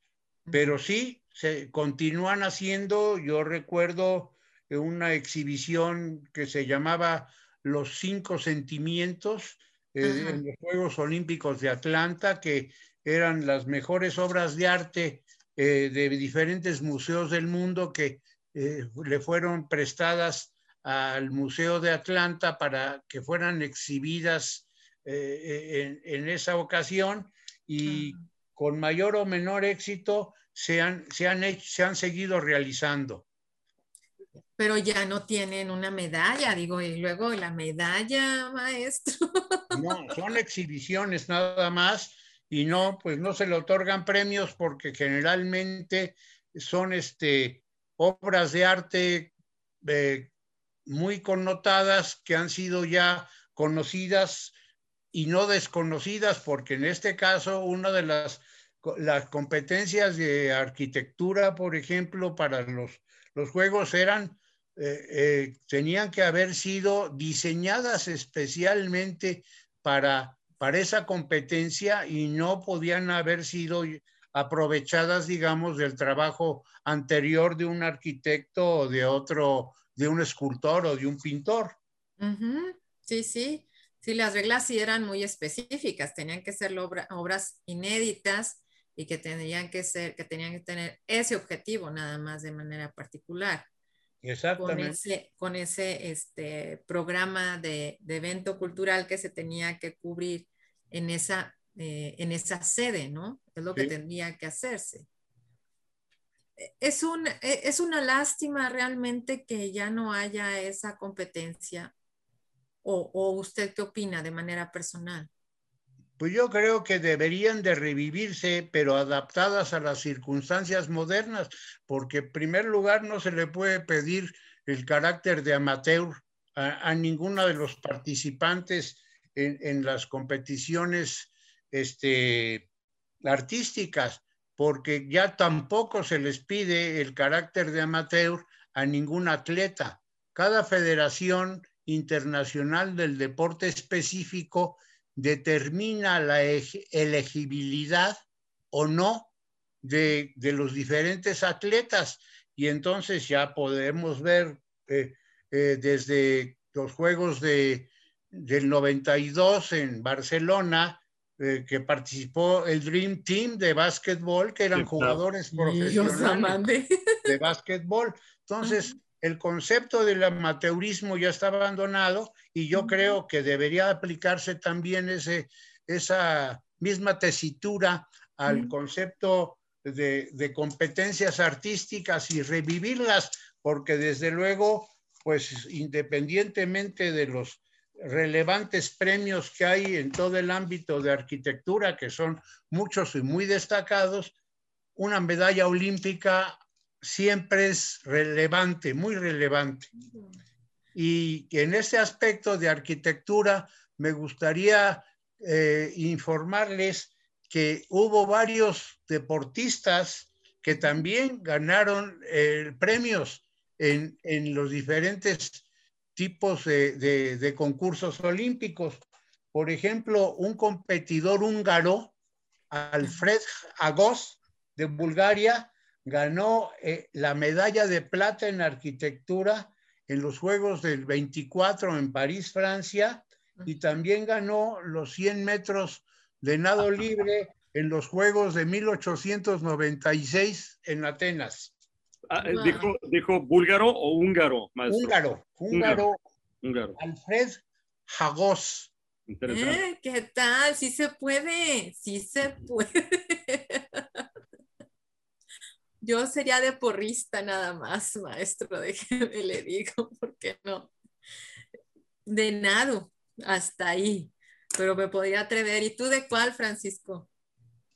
pero sí, se continúan haciendo. Yo recuerdo una exhibición que se llamaba los cinco sentimientos eh, en los Juegos Olímpicos de Atlanta, que eran las mejores obras de arte eh, de diferentes museos del mundo que eh, le fueron prestadas al Museo de Atlanta para que fueran exhibidas en, esa ocasión. Y con mayor o menor éxito se han, se han, se han seguido realizando pero ya no tienen una medalla, digo, y luego la medalla, maestro. No, son exhibiciones nada más y no, pues no se le otorgan premios porque generalmente son este, obras de arte eh, muy connotadas que han sido ya conocidas y no desconocidas, porque en este caso una de las, las competencias de arquitectura, por ejemplo, para los, los juegos eran eh, eh, tenían que haber sido diseñadas especialmente para, para esa competencia y no podían haber sido aprovechadas, digamos, del trabajo anterior de un arquitecto o de otro, de un escultor o de un pintor. Sí, sí. Sí, las reglas sí eran muy específicas, tenían que ser obras inéditas y que tenían que ser, que tenían que tener ese objetivo nada más de manera particular. Exactamente. Con ese, con ese este, programa de, evento cultural que se tenía que cubrir en esa, eh, en esa sede, ¿no? Es lo que tendría que hacerse. Es, un, e, es una lástima realmente que ya no haya esa competencia. ¿O, o usted qué opina de manera personal? Pues yo creo que deberían de revivirse, pero adaptadas a las circunstancias modernas, porque en primer lugar no se le puede pedir el carácter de amateur a, ninguno de los participantes en, las competiciones este, artísticas, porque ya tampoco se les pide el carácter de amateur a ningún atleta. Cada federación internacional del deporte específico determina la elegibilidad o no de, los diferentes atletas. Y entonces ya podemos ver eh, eh, desde los Juegos de, del 92 en Barcelona, eh, que participó el Dream Team de básquetbol, que eran jugadores profesionales de básquetbol. Entonces, el concepto del amateurismo ya está abandonado y yo creo que debería aplicarse también ese, esa misma tesitura al concepto de, de, competencias artísticas y revivirlas, porque desde luego, pues independientemente de los relevantes premios que hay en todo el ámbito de arquitectura, que son muchos y muy destacados, una medalla olímpica siempre es relevante, muy relevante. Y en este aspecto de arquitectura me gustaría eh, informarles que hubo varios deportistas que también ganaron eh, premios en, los diferentes tipos de, de, concursos olímpicos. Por ejemplo, un competidor húngaro, Alfred Agos, de Bulgaria, ganó eh, la medalla de plata en arquitectura en los Juegos del 24 en París, Francia, y también ganó los 100 metros de nado (laughs) libre en los Juegos de 1896 en Atenas. Ah, eh, dijo, búlgaro o húngaro? Húngaro, húngaro, húngaro. Alfred Jagos. Eh, ¿Qué tal? Sí se puede, sí se puede. Yo sería de porrista nada más, maestro, (laughs) déjeme le digo, porque no. De nado, hasta ahí, pero me podría atrever. ¿Y tú de cuál, Francisco?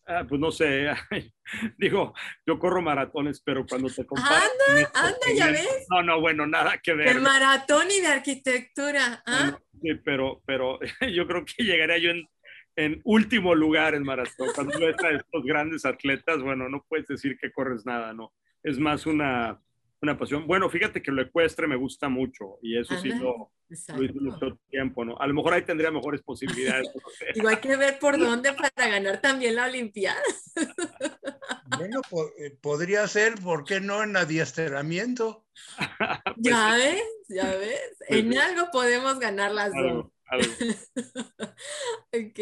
Ah, pues no sé, (laughs) digo, yo corro maratones, pero cuando te comparo... Anda, anda, ya ves. No, no, bueno, nada que ver. De maratón y de arquitectura. ¿ah? sí, pero, pero (laughs) yo creo que llegaría yo en en último lugar en maratón. Cuando ves a estos grandes atletas, bueno, no puedes decir que corres nada, ¿no? Es más una, una pasión. Bueno, fíjate que lo ecuestre me gusta mucho y eso sí lo, lo hice mucho tiempo, ¿no? A lo mejor ahí tendría mejores posibilidades. Igual hay que ver por dónde para ganar también la Olimpiada. Bueno, eh, podría ser, ¿por qué no en adiestramiento? (laughs) Pues ya ves, ya ves. Pues en algo podemos ganar las dos. (laughs) ok.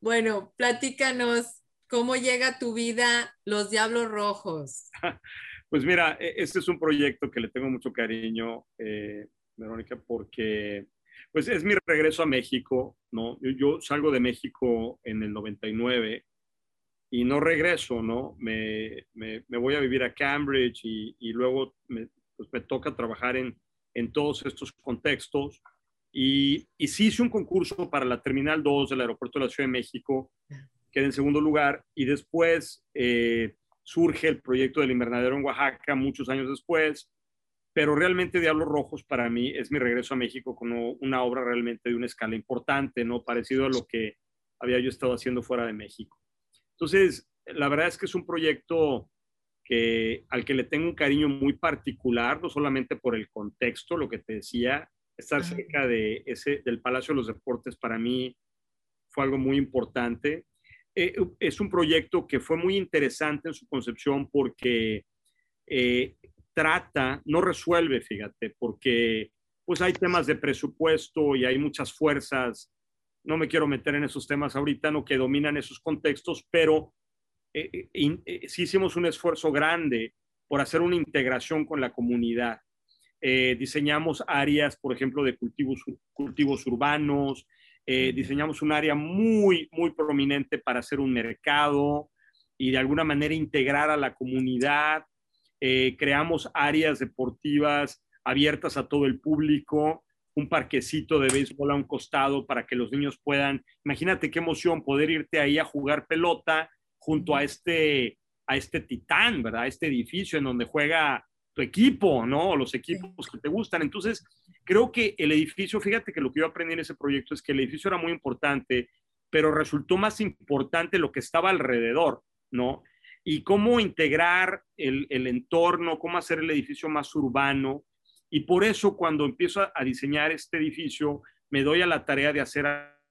Bueno, platícanos cómo llega tu vida Los Diablos Rojos. (laughs) Pues mira, e, este es un proyecto que le tengo mucho cariño, eh, Verónica, porque pues es mi regreso a México, ¿no? Yo, salgo de México en el 99 y no regreso, ¿no? Me, voy a vivir a Cambridge y, luego me, pues me toca trabajar en, en todos estos contextos y, y sí hice un concurso para la Terminal 2 del Aeropuerto de la Ciudad de México, quedé en segundo lugar, y después eh, surge el proyecto del invernadero en Oaxaca muchos años después, pero realmente Diablos Rojos para mí es mi regreso a México con una obra realmente de una escala importante, ¿no? Parecido a lo que había yo estado haciendo fuera de México. Entonces, la verdad es que es un proyecto que, al que le tengo un cariño muy particular, no solamente por el contexto, lo que te decía, estar cerca de ese, del Palacio de los Deportes para mí fue algo muy importante. eh, es un proyecto que fue muy interesante en su concepción porque eh, trata, no resuelve, fíjate, porque pues hay temas de presupuesto y hay muchas fuerzas, no me quiero meter en esos temas ahorita, no que dominan esos contextos, pero eh, sí hicimos un esfuerzo grande por hacer una integración con la comunidad. Diseñamos áreas, por ejemplo, de cultivos, cultivos urbanos, eh, diseñamos un área muy, muy prominente para hacer un mercado y de alguna manera integrar a la comunidad. Eh, creamos áreas deportivas abiertas a todo el público, un parquecito de béisbol a un costado para que los niños puedan, imagínate qué emoción poder irte ahí a jugar pelota junto a este, a este titán, ¿verdad? Este edificio en donde juega tu equipo, ¿no? Los equipos que te gustan. Entonces, creo que el edificio, fíjate que lo que yo aprendí en ese proyecto es que el edificio era muy importante, pero resultó más importante lo que estaba alrededor, ¿no? Y cómo integrar el, entorno, cómo hacer el edificio más urbano. Y por eso cuando empiezo a, a diseñar este edificio, me doy a la tarea de hacer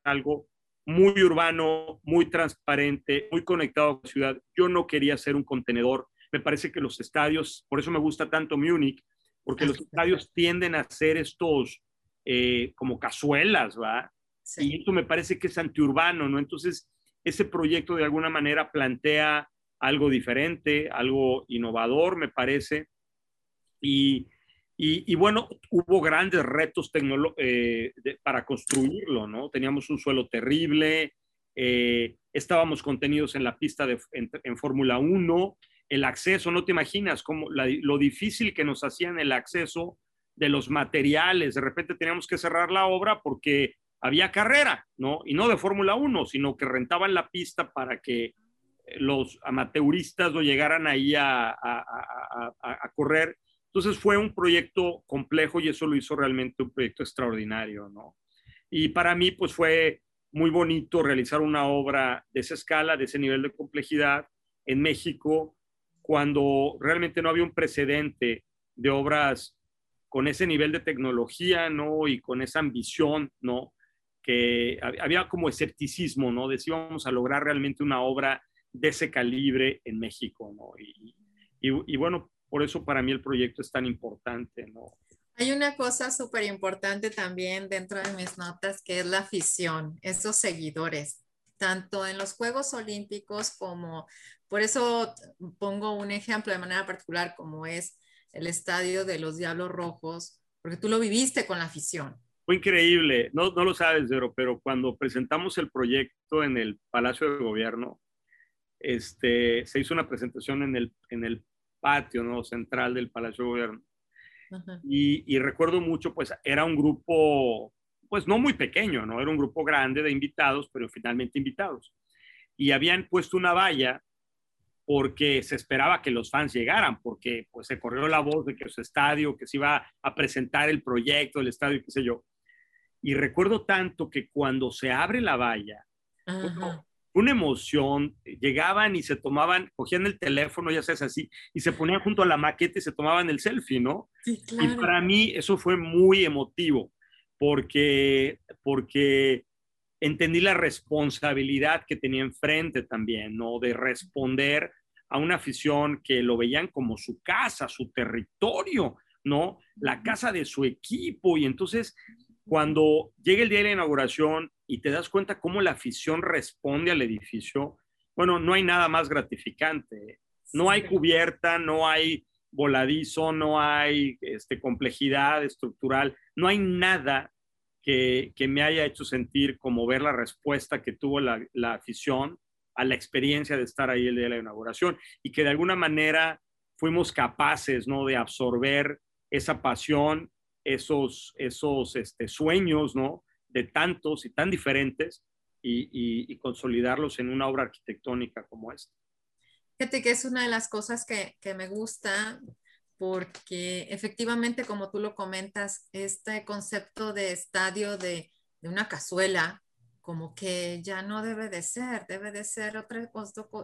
algo muy urbano, muy transparente, muy conectado a la ciudad. Yo no quería ser un contenedor. Me parece que los estadios, por eso me gusta tanto Múnich, porque los estadios tienden a ser estos eh, como cazuelas, ¿va? Y esto me parece que es antiurbano, ¿no? Entonces, ese proyecto de alguna manera plantea algo diferente, algo innovador, me parece. Y, y, bueno, hubo grandes retos eh, para construirlo, ¿no? Teníamos un suelo terrible, eh, estábamos contenidos en la pista de, en, en Fórmula 1, el acceso, no te imaginas cómo lo difícil que nos hacían el acceso de los materiales. De repente teníamos que cerrar la obra porque había carrera, ¿no? Y no de Fórmula 1, sino que rentaban la pista para que eh, los amateuristas lo llegaran ahí a, a, correr. Entonces fue un proyecto complejo y eso lo hizo realmente un proyecto extraordinario, ¿no? Y para mí, pues fue muy bonito realizar una obra de esa escala, de ese nivel de complejidad en México, cuando realmente no había un precedente de obras con ese nivel de tecnología, ¿no? Y con esa ambición, ¿no? Que había como escepticismo, ¿no? De si a lograr realmente una obra de ese calibre en México, ¿no? Y, y, bueno, por eso para mí el proyecto es tan importante, ¿no? Hay una cosa súper importante también dentro de mis notas que es la afición, esos seguidores, tanto en los Juegos Olímpicos como por eso pongo un ejemplo de manera particular como es el estadio de los Diablos Rojos, porque tú lo viviste con la afición. Fue increíble, no, no lo sabes, pero cuando presentamos el proyecto en el Palacio de Gobierno, este, se hizo una presentación en el, en el patio ¿no? central del Palacio de Gobierno. Y, y, recuerdo mucho, pues era un grupo, pues no muy pequeño, ¿no? Era un grupo grande de invitados, pero finalmente invitados. Y habían puesto una valla porque se esperaba que los fans llegaran, porque pues se corrió la voz de que su estadio, que se iba a presentar el proyecto del estadio, qué sé yo. Y recuerdo tanto que cuando se abre la valla, una emoción, llegaban y se tomaban, cogían el teléfono, ya sabes así, y se ponían junto a la maqueta y se tomaban el selfie, ¿no? Sí, claro. Y para mí eso fue muy emotivo, porque, porque entendí la responsabilidad que tenía enfrente también, ¿no? De responder a una afición que lo veían como su casa, su territorio, ¿no? La casa de su equipo. Y entonces, cuando llega el día de la inauguración y te das cuenta cómo la afición responde al edificio, bueno, no hay nada más gratificante. No hay cubierta, no hay voladizo, no hay este, complejidad estructural, no hay nada que, me haya hecho sentir como ver la respuesta que tuvo la, afición a la experiencia de estar ahí el día de la inauguración y que de alguna manera fuimos capaces ¿no? de absorber esa pasión, esos, este, sueños ¿no? de tantos y tan diferentes y, consolidarlos en una obra arquitectónica como esta. Fíjate que es una de las cosas que, que me gusta porque efectivamente, como tú lo comentas, este concepto de estadio de, una cazuela, como que ya no debe de ser, debe de ser otro,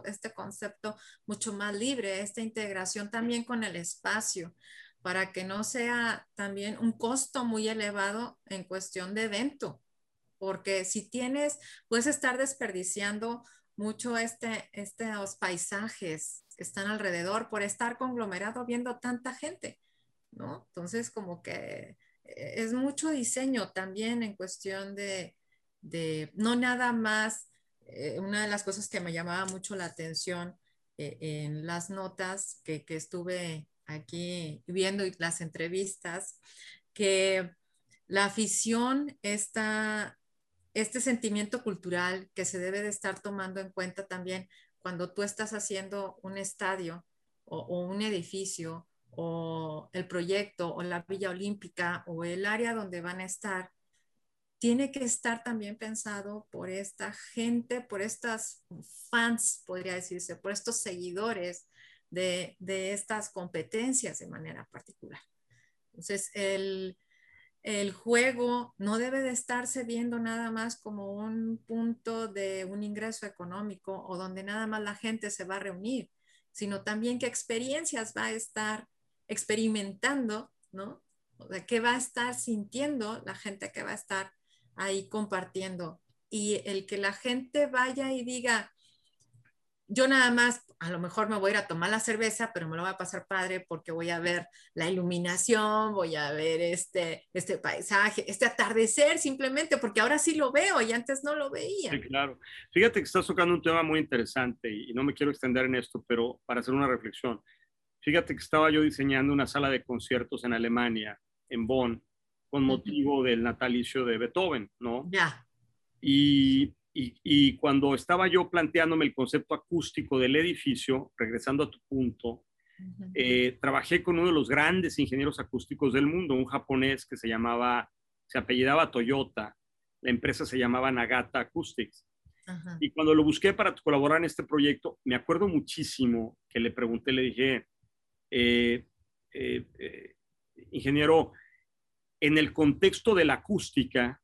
este concepto mucho más libre, esta integración también con el espacio, para que no sea también un costo muy elevado en cuestión de evento, porque si tienes, puedes estar desperdiciando mucho este, estos paisajes que están alrededor por estar conglomerado viendo tanta gente, ¿no? Entonces, como que eh, es mucho diseño también en cuestión de, no nada más, eh, una de las cosas que me llamaba mucho la atención eh, en las notas que, que estuve aquí viendo y las entrevistas, que la afición está, este sentimiento cultural que se debe de estar tomando en cuenta también cuando tú estás haciendo un estadio o, un edificio o el proyecto o la Villa Olímpica o el área donde van a estar, tiene que estar también pensado por esta gente, por estas fans, podría decirse, por estos seguidores de, de estas competencias de manera particular. Entonces, el, el juego no debe de estarse viendo nada más como un punto de un ingreso económico o donde nada más la gente se va a reunir, sino también qué experiencias va a estar experimentando, ¿no? O sea, qué va a estar sintiendo la gente que va a estar ahí compartiendo. Y el que la gente vaya y diga, yo nada más, a lo mejor me voy a ir a tomar la cerveza, pero me lo voy a pasar padre porque voy a ver la iluminación, voy a ver este, este paisaje, este atardecer simplemente, porque ahora sí lo veo y antes no lo veía. Sí, claro. Fíjate que estás tocando un tema muy interesante y no me quiero extender en esto, pero para hacer una reflexión. Fíjate que estaba yo diseñando una sala de conciertos en Alemania, en Bonn, con motivo del natalicio de Beethoven, ¿no? Ya. Y y, cuando estaba yo planteándome el concepto acústico del edificio, regresando a tu punto, eh, trabajé con uno de los grandes ingenieros acústicos del mundo, un japonés que se llamaba, se apellidaba Toyota, la empresa se llamaba Nagata Acoustics. Y cuando lo busqué para colaborar en este proyecto, me acuerdo muchísimo que le pregunté, le dije, eh, eh, ingeniero, en el contexto de la acústica,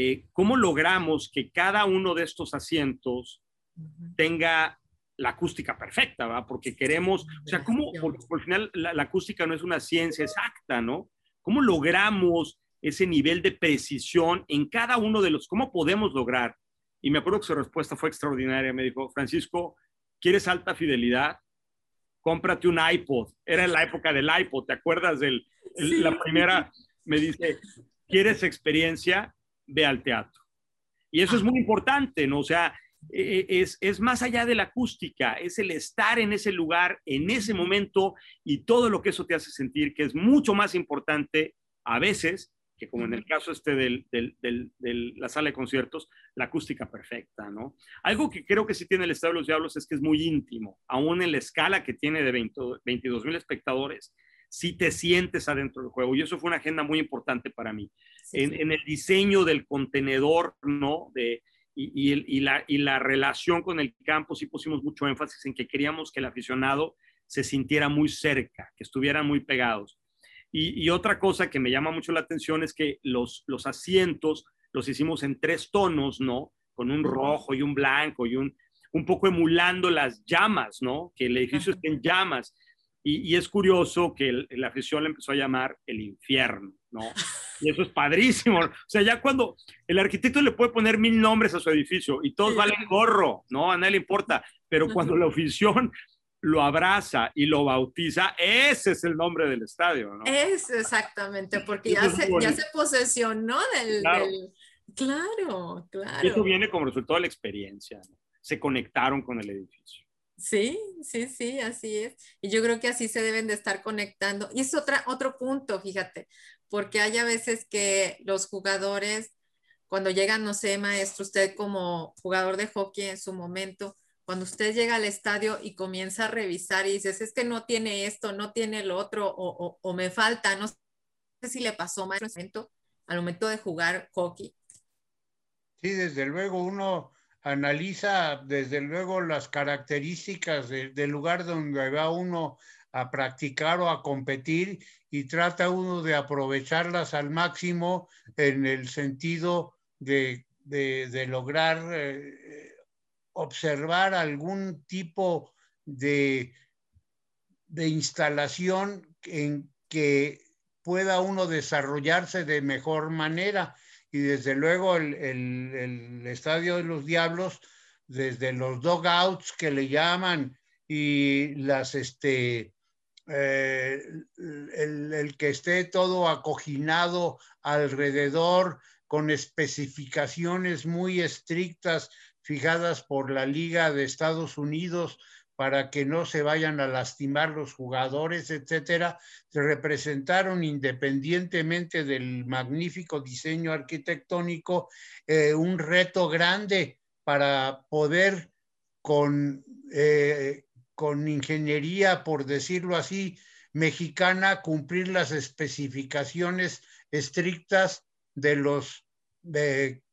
eh, ¿cómo logramos que cada uno de estos asientos tenga la acústica perfecta, ¿va? Porque queremos, o sea, ¿cómo? Porque por final la, acústica no es una ciencia exacta, ¿no? ¿Cómo logramos ese nivel de precisión en cada uno de los, cómo podemos lograr? Y me acuerdo que su respuesta fue extraordinaria. Me dijo, Francisco, ¿quieres alta fidelidad? Cómprate un iPod. Era en la época del iPod, ¿te acuerdas de la primera? Me dice, ¿quieres experiencia? Ve al teatro. Y eso es muy importante, ¿no? O sea, e, e, es, es, más allá de la acústica, es el estar en ese lugar, en ese momento y todo lo que eso te hace sentir, que es mucho más importante a veces que como en el caso este de la sala de conciertos, la acústica perfecta, ¿no? Algo que creo que sí tiene el Estadio de los Diablos es que es muy íntimo, aún en la escala que tiene de 22 mil espectadores, si te sientes adentro del juego. Y eso fue una agenda muy importante para mí. en, el diseño del contenedor, ¿no? De, y, la, y la relación con el campo, sí pusimos mucho énfasis en que queríamos que el aficionado se sintiera muy cerca, que estuvieran muy pegados. Y, otra cosa que me llama mucho la atención es que los, los asientos los hicimos en tres tonos, ¿no? Con un rojo y un blanco y un, un poco emulando las llamas, ¿no? Que el edificio esté en llamas. Y, es curioso que la afición le empezó a llamar el infierno, ¿no? (laughs) Y eso es padrísimo. O sea, ya cuando el arquitecto le puede poner mil nombres a su edificio y todos valen gorro, ¿no? A nadie le importa. Pero cuando la afición lo abraza y lo bautiza, ese es el nombre del estadio, ¿no? Es exactamente, (laughs) porque ya se, ya se, posesionó del claro. claro, claro. Y eso viene como resultado de la experiencia, ¿no? Se conectaron con el edificio. Sí, sí, sí, así es. Y yo creo que así se deben de estar conectando. Y es otra, otro punto, fíjate, porque hay a veces que los jugadores, cuando llegan, no sé, maestro, usted como jugador de hockey en su momento, cuando usted llega al estadio y comienza a revisar y dices, es que no tiene esto, no tiene lo otro, o, o, me falta, no sé si le pasó, maestro, al momento de jugar hockey. Sí, desde luego uno analiza desde luego las características del lugar donde va uno a practicar o a competir y trata uno de aprovecharlas al máximo en el sentido de, lograr eh, observar algún tipo de, de instalación en que pueda uno desarrollarse de mejor manera y desde luego el, Estadio de los Diablos desde los dogouts que le llaman y las, este, eh, el, el, que esté todo acoginado alrededor con especificaciones muy estrictas fijadas por la Liga de Estados Unidos para que no se vayan a lastimar los jugadores, etcétera, se representaron independientemente del magnífico diseño arquitectónico eh, un reto grande para poder con, eh, con ingeniería, por decirlo así, mexicana, cumplir las especificaciones estrictas de los, de,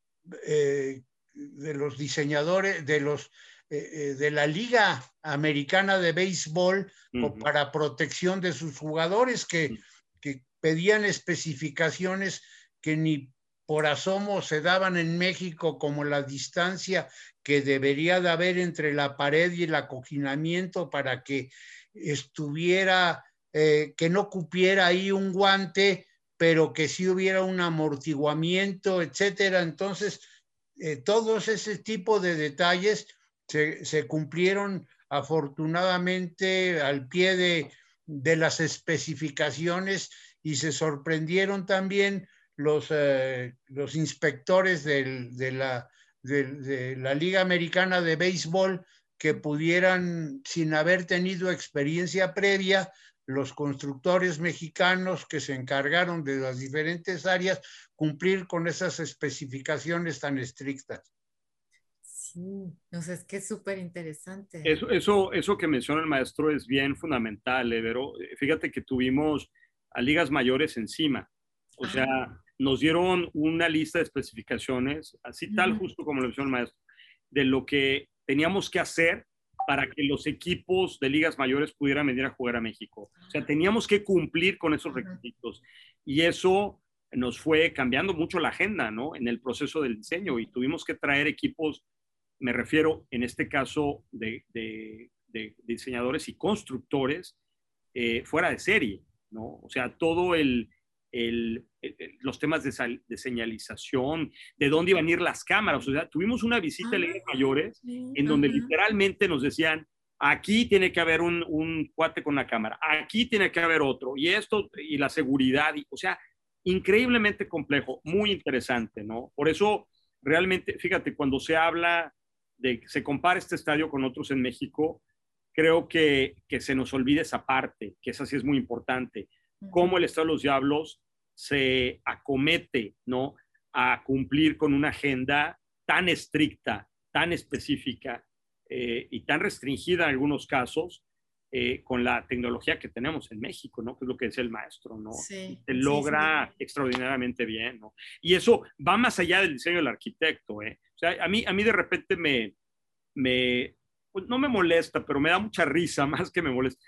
eh, de los diseñadores, de los eh, eh, de la Liga Americana de Béisbol para protección de sus jugadores que, que, pedían especificaciones que ni por asomo se daban en México como la distancia que debería de haber entre la pared y el acoginamiento para que estuviera, eh, que no cupiera ahí un guante, pero que sí hubiera un amortiguamiento, etcétera. Entonces, todos ese tipo de detalles se, cumplieron afortunadamente al pie de, las especificaciones y se sorprendieron también los, eh, los inspectores de, la, de, la, Liga Americana de Béisbol que pudieran, sin haber tenido experiencia previa, los constructores mexicanos que se encargaron de las diferentes áreas, cumplir con esas especificaciones tan estrictas. Sí, es que es súper interesante. Eso, eso, eso que menciona el maestro es bien fundamental, Evero. Eh, fíjate que tuvimos a ligas mayores encima. O sea, nos dieron una lista de especificaciones, así tal justo como lo mencionó el maestro, de lo que teníamos que hacer para que los equipos de ligas mayores pudieran venir a jugar a México. O sea, teníamos que cumplir con esos requisitos. Y eso nos fue cambiando mucho la agenda, ¿no? En el proceso del diseño y tuvimos que traer equipos me refiero en este caso de, diseñadores y constructores eh, fuera de serie, ¿no? O sea, todo el, los temas de, señalización, de dónde iban a ir las cámaras. O sea, tuvimos una visita ah, Mayores en donde literalmente nos decían, aquí tiene que haber un, un, cuate con la cámara, aquí tiene que haber otro, y esto, y la seguridad, y, o sea, increíblemente complejo, muy interesante, ¿no? Por eso, realmente, fíjate, cuando se habla de que se compara este estadio con otros en México, creo que, que se nos olvida esa parte, que esa sí es muy importante, cómo el Estadio de los Diablos se acomete, ¿no? A cumplir con una agenda tan estricta, tan específica eh, y tan restringida en algunos casos eh, con la tecnología que tenemos en México, ¿no? Que es lo que decía el maestro, ¿no? se logra extraordinariamente bien, ¿no? Y eso va más allá del diseño del arquitecto, ¿eh? O sea, a mí, a mí de repente me, me pues no me molesta, pero me da mucha risa, (laughs) más que me molesta,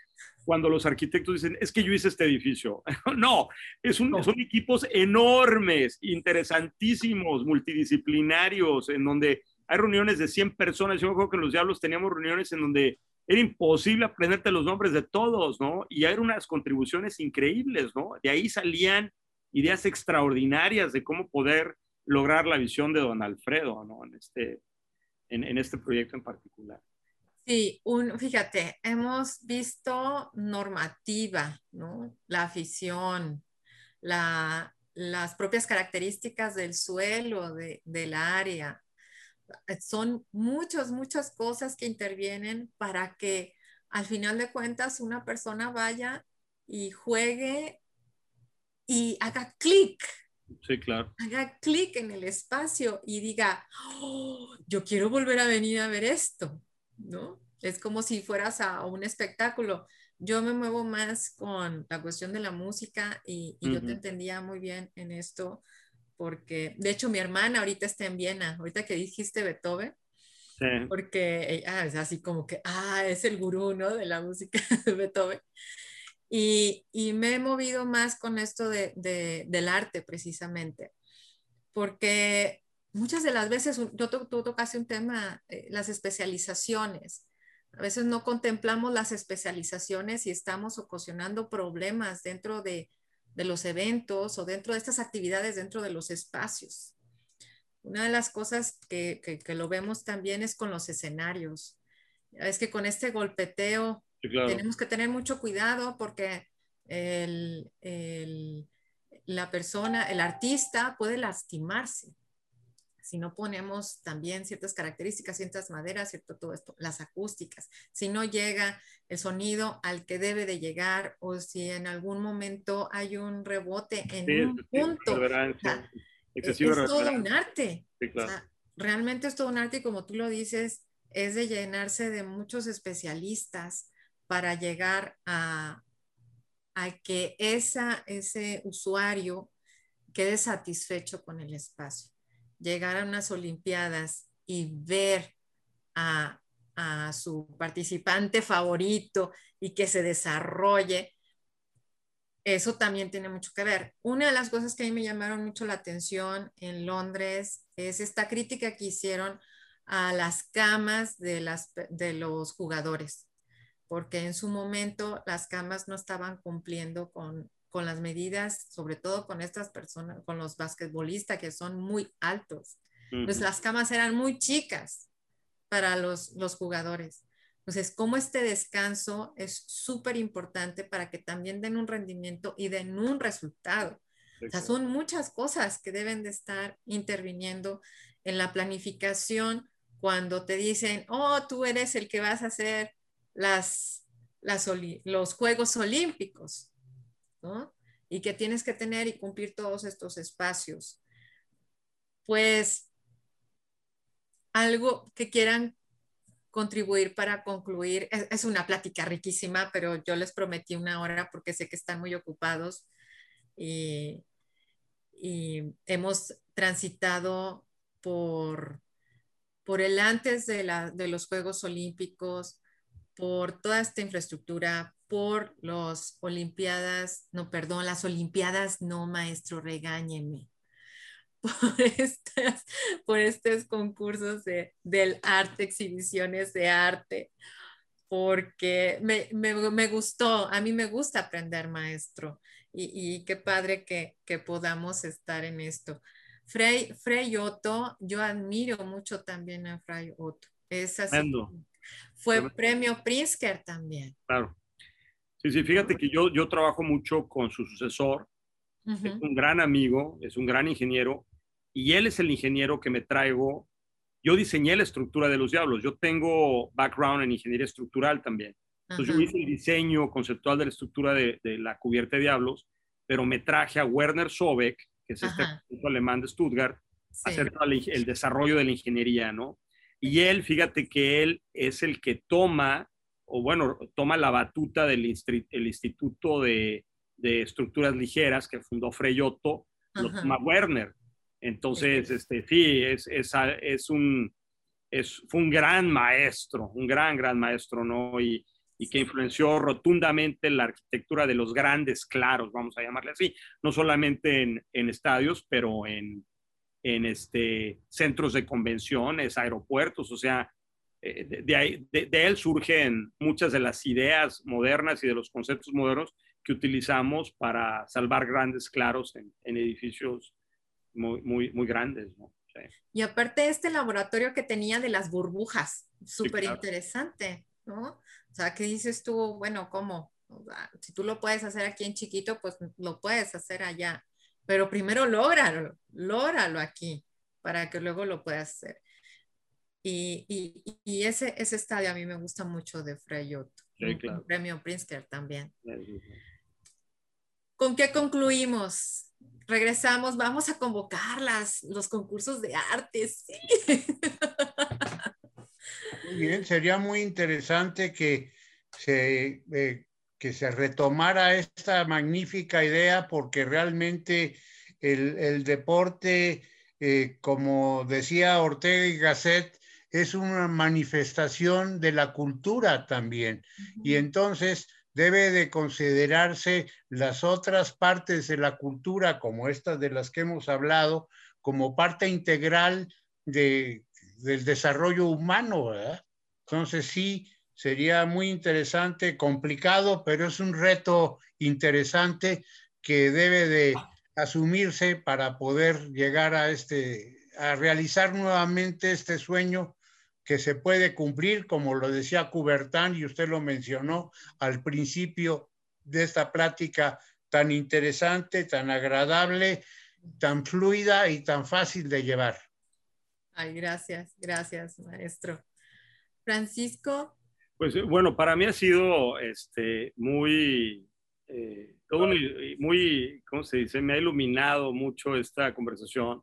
cuando los arquitectos dicen, es que yo hice este edificio. (laughs) no, es un, son equipos enormes, interesantísimos, multidisciplinarios, en donde hay reuniones de 100 personas. Yo me acuerdo que los Diablos teníamos reuniones en donde era imposible aprenderte los nombres de todos, ¿no? Y eran unas contribuciones increíbles, ¿no? De ahí salían ideas extraordinarias de cómo poder lograr la visión de don Alfredo, ¿no? En este, en, este proyecto en particular. Sí, un, fíjate, hemos visto normativa, ¿no? La afición, la, las propias características del suelo, de, del área. Son muchas, muchas cosas que intervienen para que al final de cuentas una persona vaya y juegue y haga clic, Sí, claro. Haga clic en el espacio y diga, oh, yo quiero volver a venir a ver esto, ¿no? Es como si fueras a un espectáculo. Yo me muevo más con la cuestión de la música y, yo te entendía muy bien en esto, porque de hecho mi hermana ahorita está en Viena, ahorita que dijiste Beethoven, sí. porque ella es así como que, ah, es el gurú, ¿no? De la música (laughs) de Beethoven. Y, me he movido más con esto de, del arte precisamente, porque muchas de las veces, yo, tú, tocaste un tema, eh, las especializaciones. A veces no contemplamos las especializaciones y estamos ocasionando problemas dentro de, de los eventos o dentro de estas actividades, dentro de los espacios. una de las cosas que, que, lo vemos también es con los escenarios. Es que con este golpeteo tenemos que tener mucho cuidado porque el, el, la persona, el artista puede lastimarse si no ponemos también ciertas características, ciertas maderas, cierto todo esto, las acústicas, si no llega el sonido al que debe de llegar o si en algún momento hay un rebote en un punto. es, todo un arte. realmente es todo un arte y como tú lo dices, es de llenarse de muchos especialistas para llegar a, que ese usuario quede satisfecho con el espacio llegar a unas Olimpiadas y ver a, su participante favorito y que se desarrolle, eso también tiene mucho que ver. Una de las cosas que a mí me llamaron mucho la atención en Londres es esta crítica que hicieron a las camas de los jugadores, porque en su momento las camas no estaban cumpliendo con con las medidas, sobre todo con estas personas, con los basquetbolistas que son muy altos. Pues las camas eran muy chicas para los, los jugadores. Entonces, como este descanso es súper importante para que también den un rendimiento y den un resultado. O sea, son muchas cosas que deben de estar interviniendo en la planificación cuando te dicen, oh, tú eres el que vas a hacer las, los Juegos Olímpicos. Y que tienes que tener y cumplir todos estos espacios. Pues algo que quieran contribuir para concluir. Es, una plática riquísima, pero yo les prometí una hora porque sé que están muy ocupados y, hemos transitado por, por el antes de, la, de los Juegos Olímpicos, por toda esta infraestructura, por las Olimpiadas, no, perdón, las Olimpiadas, no, maestro, regáñeme, (laughs) por, estos concursos de, del arte, exhibiciones de arte, porque me, me, gustó, a mí me gusta aprender, maestro, y, qué padre que, que, podamos estar en esto. Frey, Frey Otto, yo admiro mucho también a Frey Otto. Es así. Fue premio Pritzker también. Claro. Sí, sí, fíjate que yo, yo trabajo mucho con su sucesor. Es un gran amigo, es un gran ingeniero, y él es el ingeniero que me traigo. Yo diseñé la estructura de los diablos. Yo tengo background en ingeniería estructural también. Entonces yo hice el diseño conceptual de la estructura de, de, la cubierta de diablos, pero me traje a Werner Sobeck, que es este alemán de Stuttgart, a hacer el desarrollo de la ingeniería, ¿no? Y él, fíjate que él es el que toma o bueno, toma la batuta del el Instituto de, Estructuras Ligeras que fundó Freyotto, lo toma Werner. Entonces, este, sí, es, es, un, es, fue un gran maestro, un gran, gran maestro, ¿no? Y, que influenció rotundamente la arquitectura de los grandes claros, vamos a llamarle así, no solamente en, en estadios, pero en, en este, centros de convenciones, aeropuertos, o sea, eh, de, él surgen muchas de las ideas modernas y de los conceptos modernos que utilizamos para salvar grandes claros en, edificios muy, muy, muy grandes. Y aparte este laboratorio que tenía de las burbujas, súper interesante, ¿no? O sea, ¿qué dices tú? Bueno, ¿cómo? si tú lo puedes hacer aquí en chiquito, pues lo puedes hacer allá. Pero primero lógralo, lógralo aquí para que luego lo puedas hacer. Y, y, ese, ese estadio a mí me gusta mucho de Freyot. Sí, claro. premio Pritzker también. ¿Con qué concluimos? Regresamos, vamos a convocar las, los concursos de arte. Sí. Muy bien, sería muy interesante que se, eh, que se retomara esta magnífica idea porque realmente el, el deporte, eh, como decía Ortega y Gasset, es una manifestación de la cultura también. Y entonces debe de considerarse las otras partes de la cultura, como estas de las que hemos hablado, como parte integral de, del desarrollo humano. Entonces sí, sería muy interesante, complicado, pero es un reto interesante que debe de asumirse para poder llegar a este, a realizar nuevamente este sueño que se puede cumplir, como lo decía Coubertin y usted lo mencionó al principio de esta plática tan interesante, tan agradable, tan fluida y tan fácil de llevar. Ay, gracias, gracias, maestro. Francisco. Pues bueno, para mí ha sido este, muy, eh, muy, ¿cómo se dice? Me ha iluminado mucho esta conversación.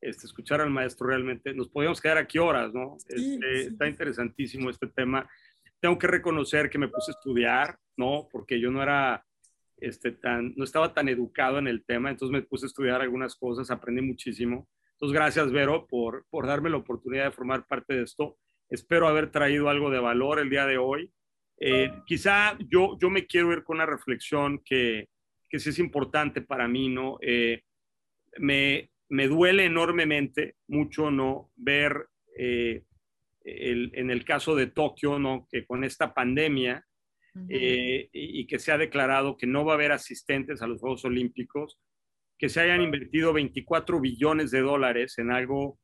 Este, escuchar al maestro realmente, nos podíamos quedar aquí horas, ¿no? Este, está interesantísimo este tema. Tengo que reconocer que me puse a estudiar, ¿no? Porque yo no era, este, tan, no estaba tan educado en el tema, entonces me puse a estudiar algunas cosas, aprendí muchísimo. Entonces, gracias, Vero, por, por darme la oportunidad de formar parte de esto. Espero haber traído algo de valor el día de hoy. Eh, quizá yo, yo me quiero ir con una reflexión que, que sí es importante para mí, ¿no? Eh, me, me duele enormemente mucho no ver eh, en el caso de Tokio, ¿no? que con esta pandemia eh, y, que se ha declarado que no va a haber asistentes a los Juegos Olímpicos, que se hayan invertido 24 billones de dólares en algo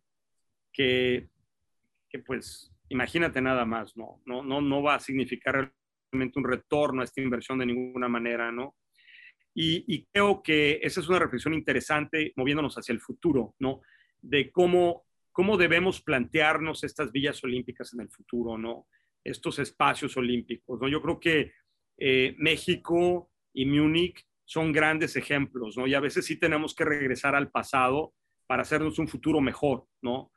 que, que pues, imagínate nada más, ¿no? No, no, no va a significar realmente un retorno a esta inversión de ninguna manera, ¿no? Y, creo que esa es una reflexión interesante moviéndonos hacia el futuro, ¿no? De cómo, cómo debemos plantearnos estas villas olímpicas en el futuro, ¿no? Estos espacios olímpicos, ¿no? Yo creo que eh, México y Múnich son grandes ejemplos, ¿no? Y a veces sí tenemos que regresar al pasado para hacernos un futuro mejor, ¿no?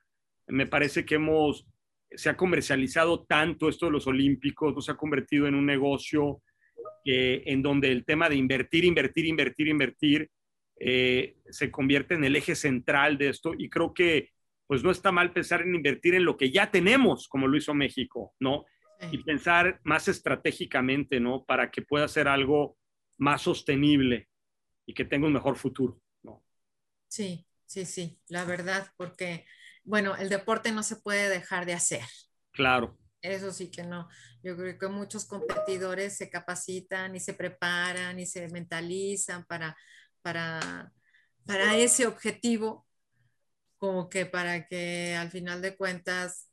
Me parece que hemos, se ha comercializado tanto esto de los olímpicos, no se ha convertido en un negocio en donde el tema de invertir, invertir, invertir, invertir eh, se convierte en el eje central de esto y creo que pues no está mal pensar en invertir en lo que ya tenemos, como lo hizo México, ¿no? Y pensar más estratégicamente, ¿no? Para que pueda ser algo más sostenible y que tenga un mejor futuro, ¿no? Sí, sí, sí, la verdad, porque, bueno, el deporte no se puede dejar de hacer. Claro. Eso sí que no. Yo creo que muchos competidores se capacitan y se preparan y se mentalizan para, para, para ese objetivo, como que para que al final de cuentas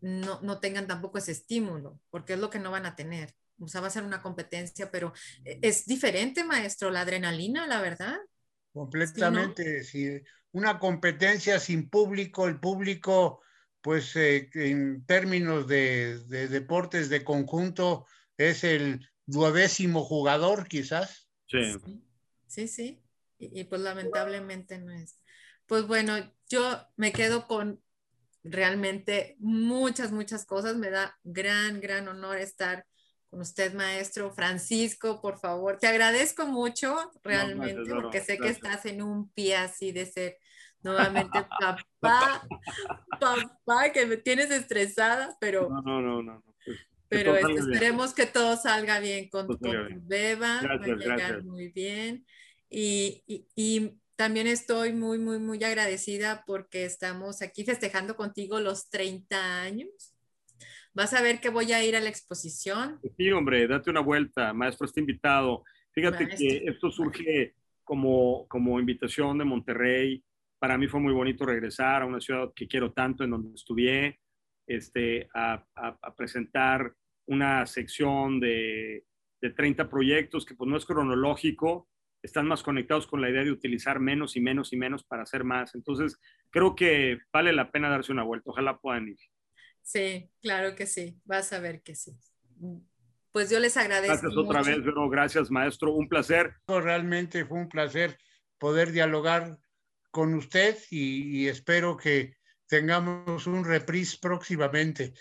no, no, tengan tampoco ese estímulo, porque es lo que no van a tener. O sea, va a ser una competencia, pero e, es diferente, maestro, la adrenalina, la verdad. Completamente, sí. Una competencia sin público, el público pues eh, en términos de, deportes de conjunto es el duodécimo jugador quizás. Sí, sí, sí. Y, pues lamentablemente no es. Pues bueno, yo me quedo con realmente muchas, muchas cosas. Me da gran, gran honor estar con usted, maestro Francisco, por favor. Te agradezco mucho, realmente, porque sé que estás en un pie así de ser (laughs) nuevamente papá, papá, que me tienes estresada, pero... No, no, no, pues, pero esperemos que todo salga bien con, tu beba, va a llegar muy bien. Y, y, y, también estoy muy, muy, muy agradecida porque estamos aquí festejando contigo los 30 años. Vas a ver que voy a ir a la exposición. Sí, hombre, date una vuelta, maestro, está invitado. Fíjate que esto surge como, como invitación de Monterrey para mí fue muy bonito regresar a una ciudad que quiero tanto, en donde estudié, este, a, presentar una sección de, de, 30 proyectos que pues no es cronológico, están más conectados con la idea de utilizar menos y menos y menos para hacer más. Entonces, creo que vale la pena darse una vuelta. Ojalá puedan ir. Sí, claro que sí. Vas a ver que sí. Pues yo les agradezco. Gracias otra vez, pero gracias, maestro. Un placer. Realmente fue un placer poder dialogar con usted y, espero que tengamos un reprise próximamente.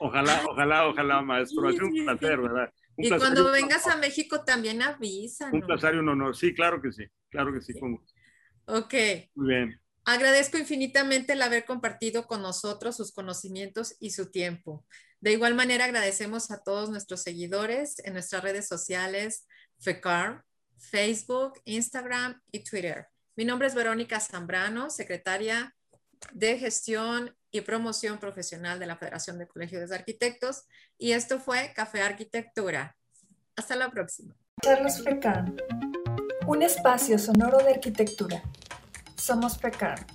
Ojalá, ojalá, ojalá, maestro. es un placer, ¿verdad? y cuando vengas a México también avisa. Un placer y un honor. Sí, claro que sí. Claro que sí. Ok. Muy bien. Agradezco infinitamente el haber compartido con nosotros sus conocimientos y su tiempo. De igual manera, agradecemos a todos nuestros seguidores en nuestras redes sociales, FECAR, Facebook, Instagram y Twitter. Mi nombre es Verónica Zambrano, secretaria de Gestión y Promoción Profesional de la Federación de Colegios de Arquitectos y esto fue Café Arquitectura. Hasta la próxima. Charlos FECAN, un espacio sonoro de arquitectura. Somos FECAN.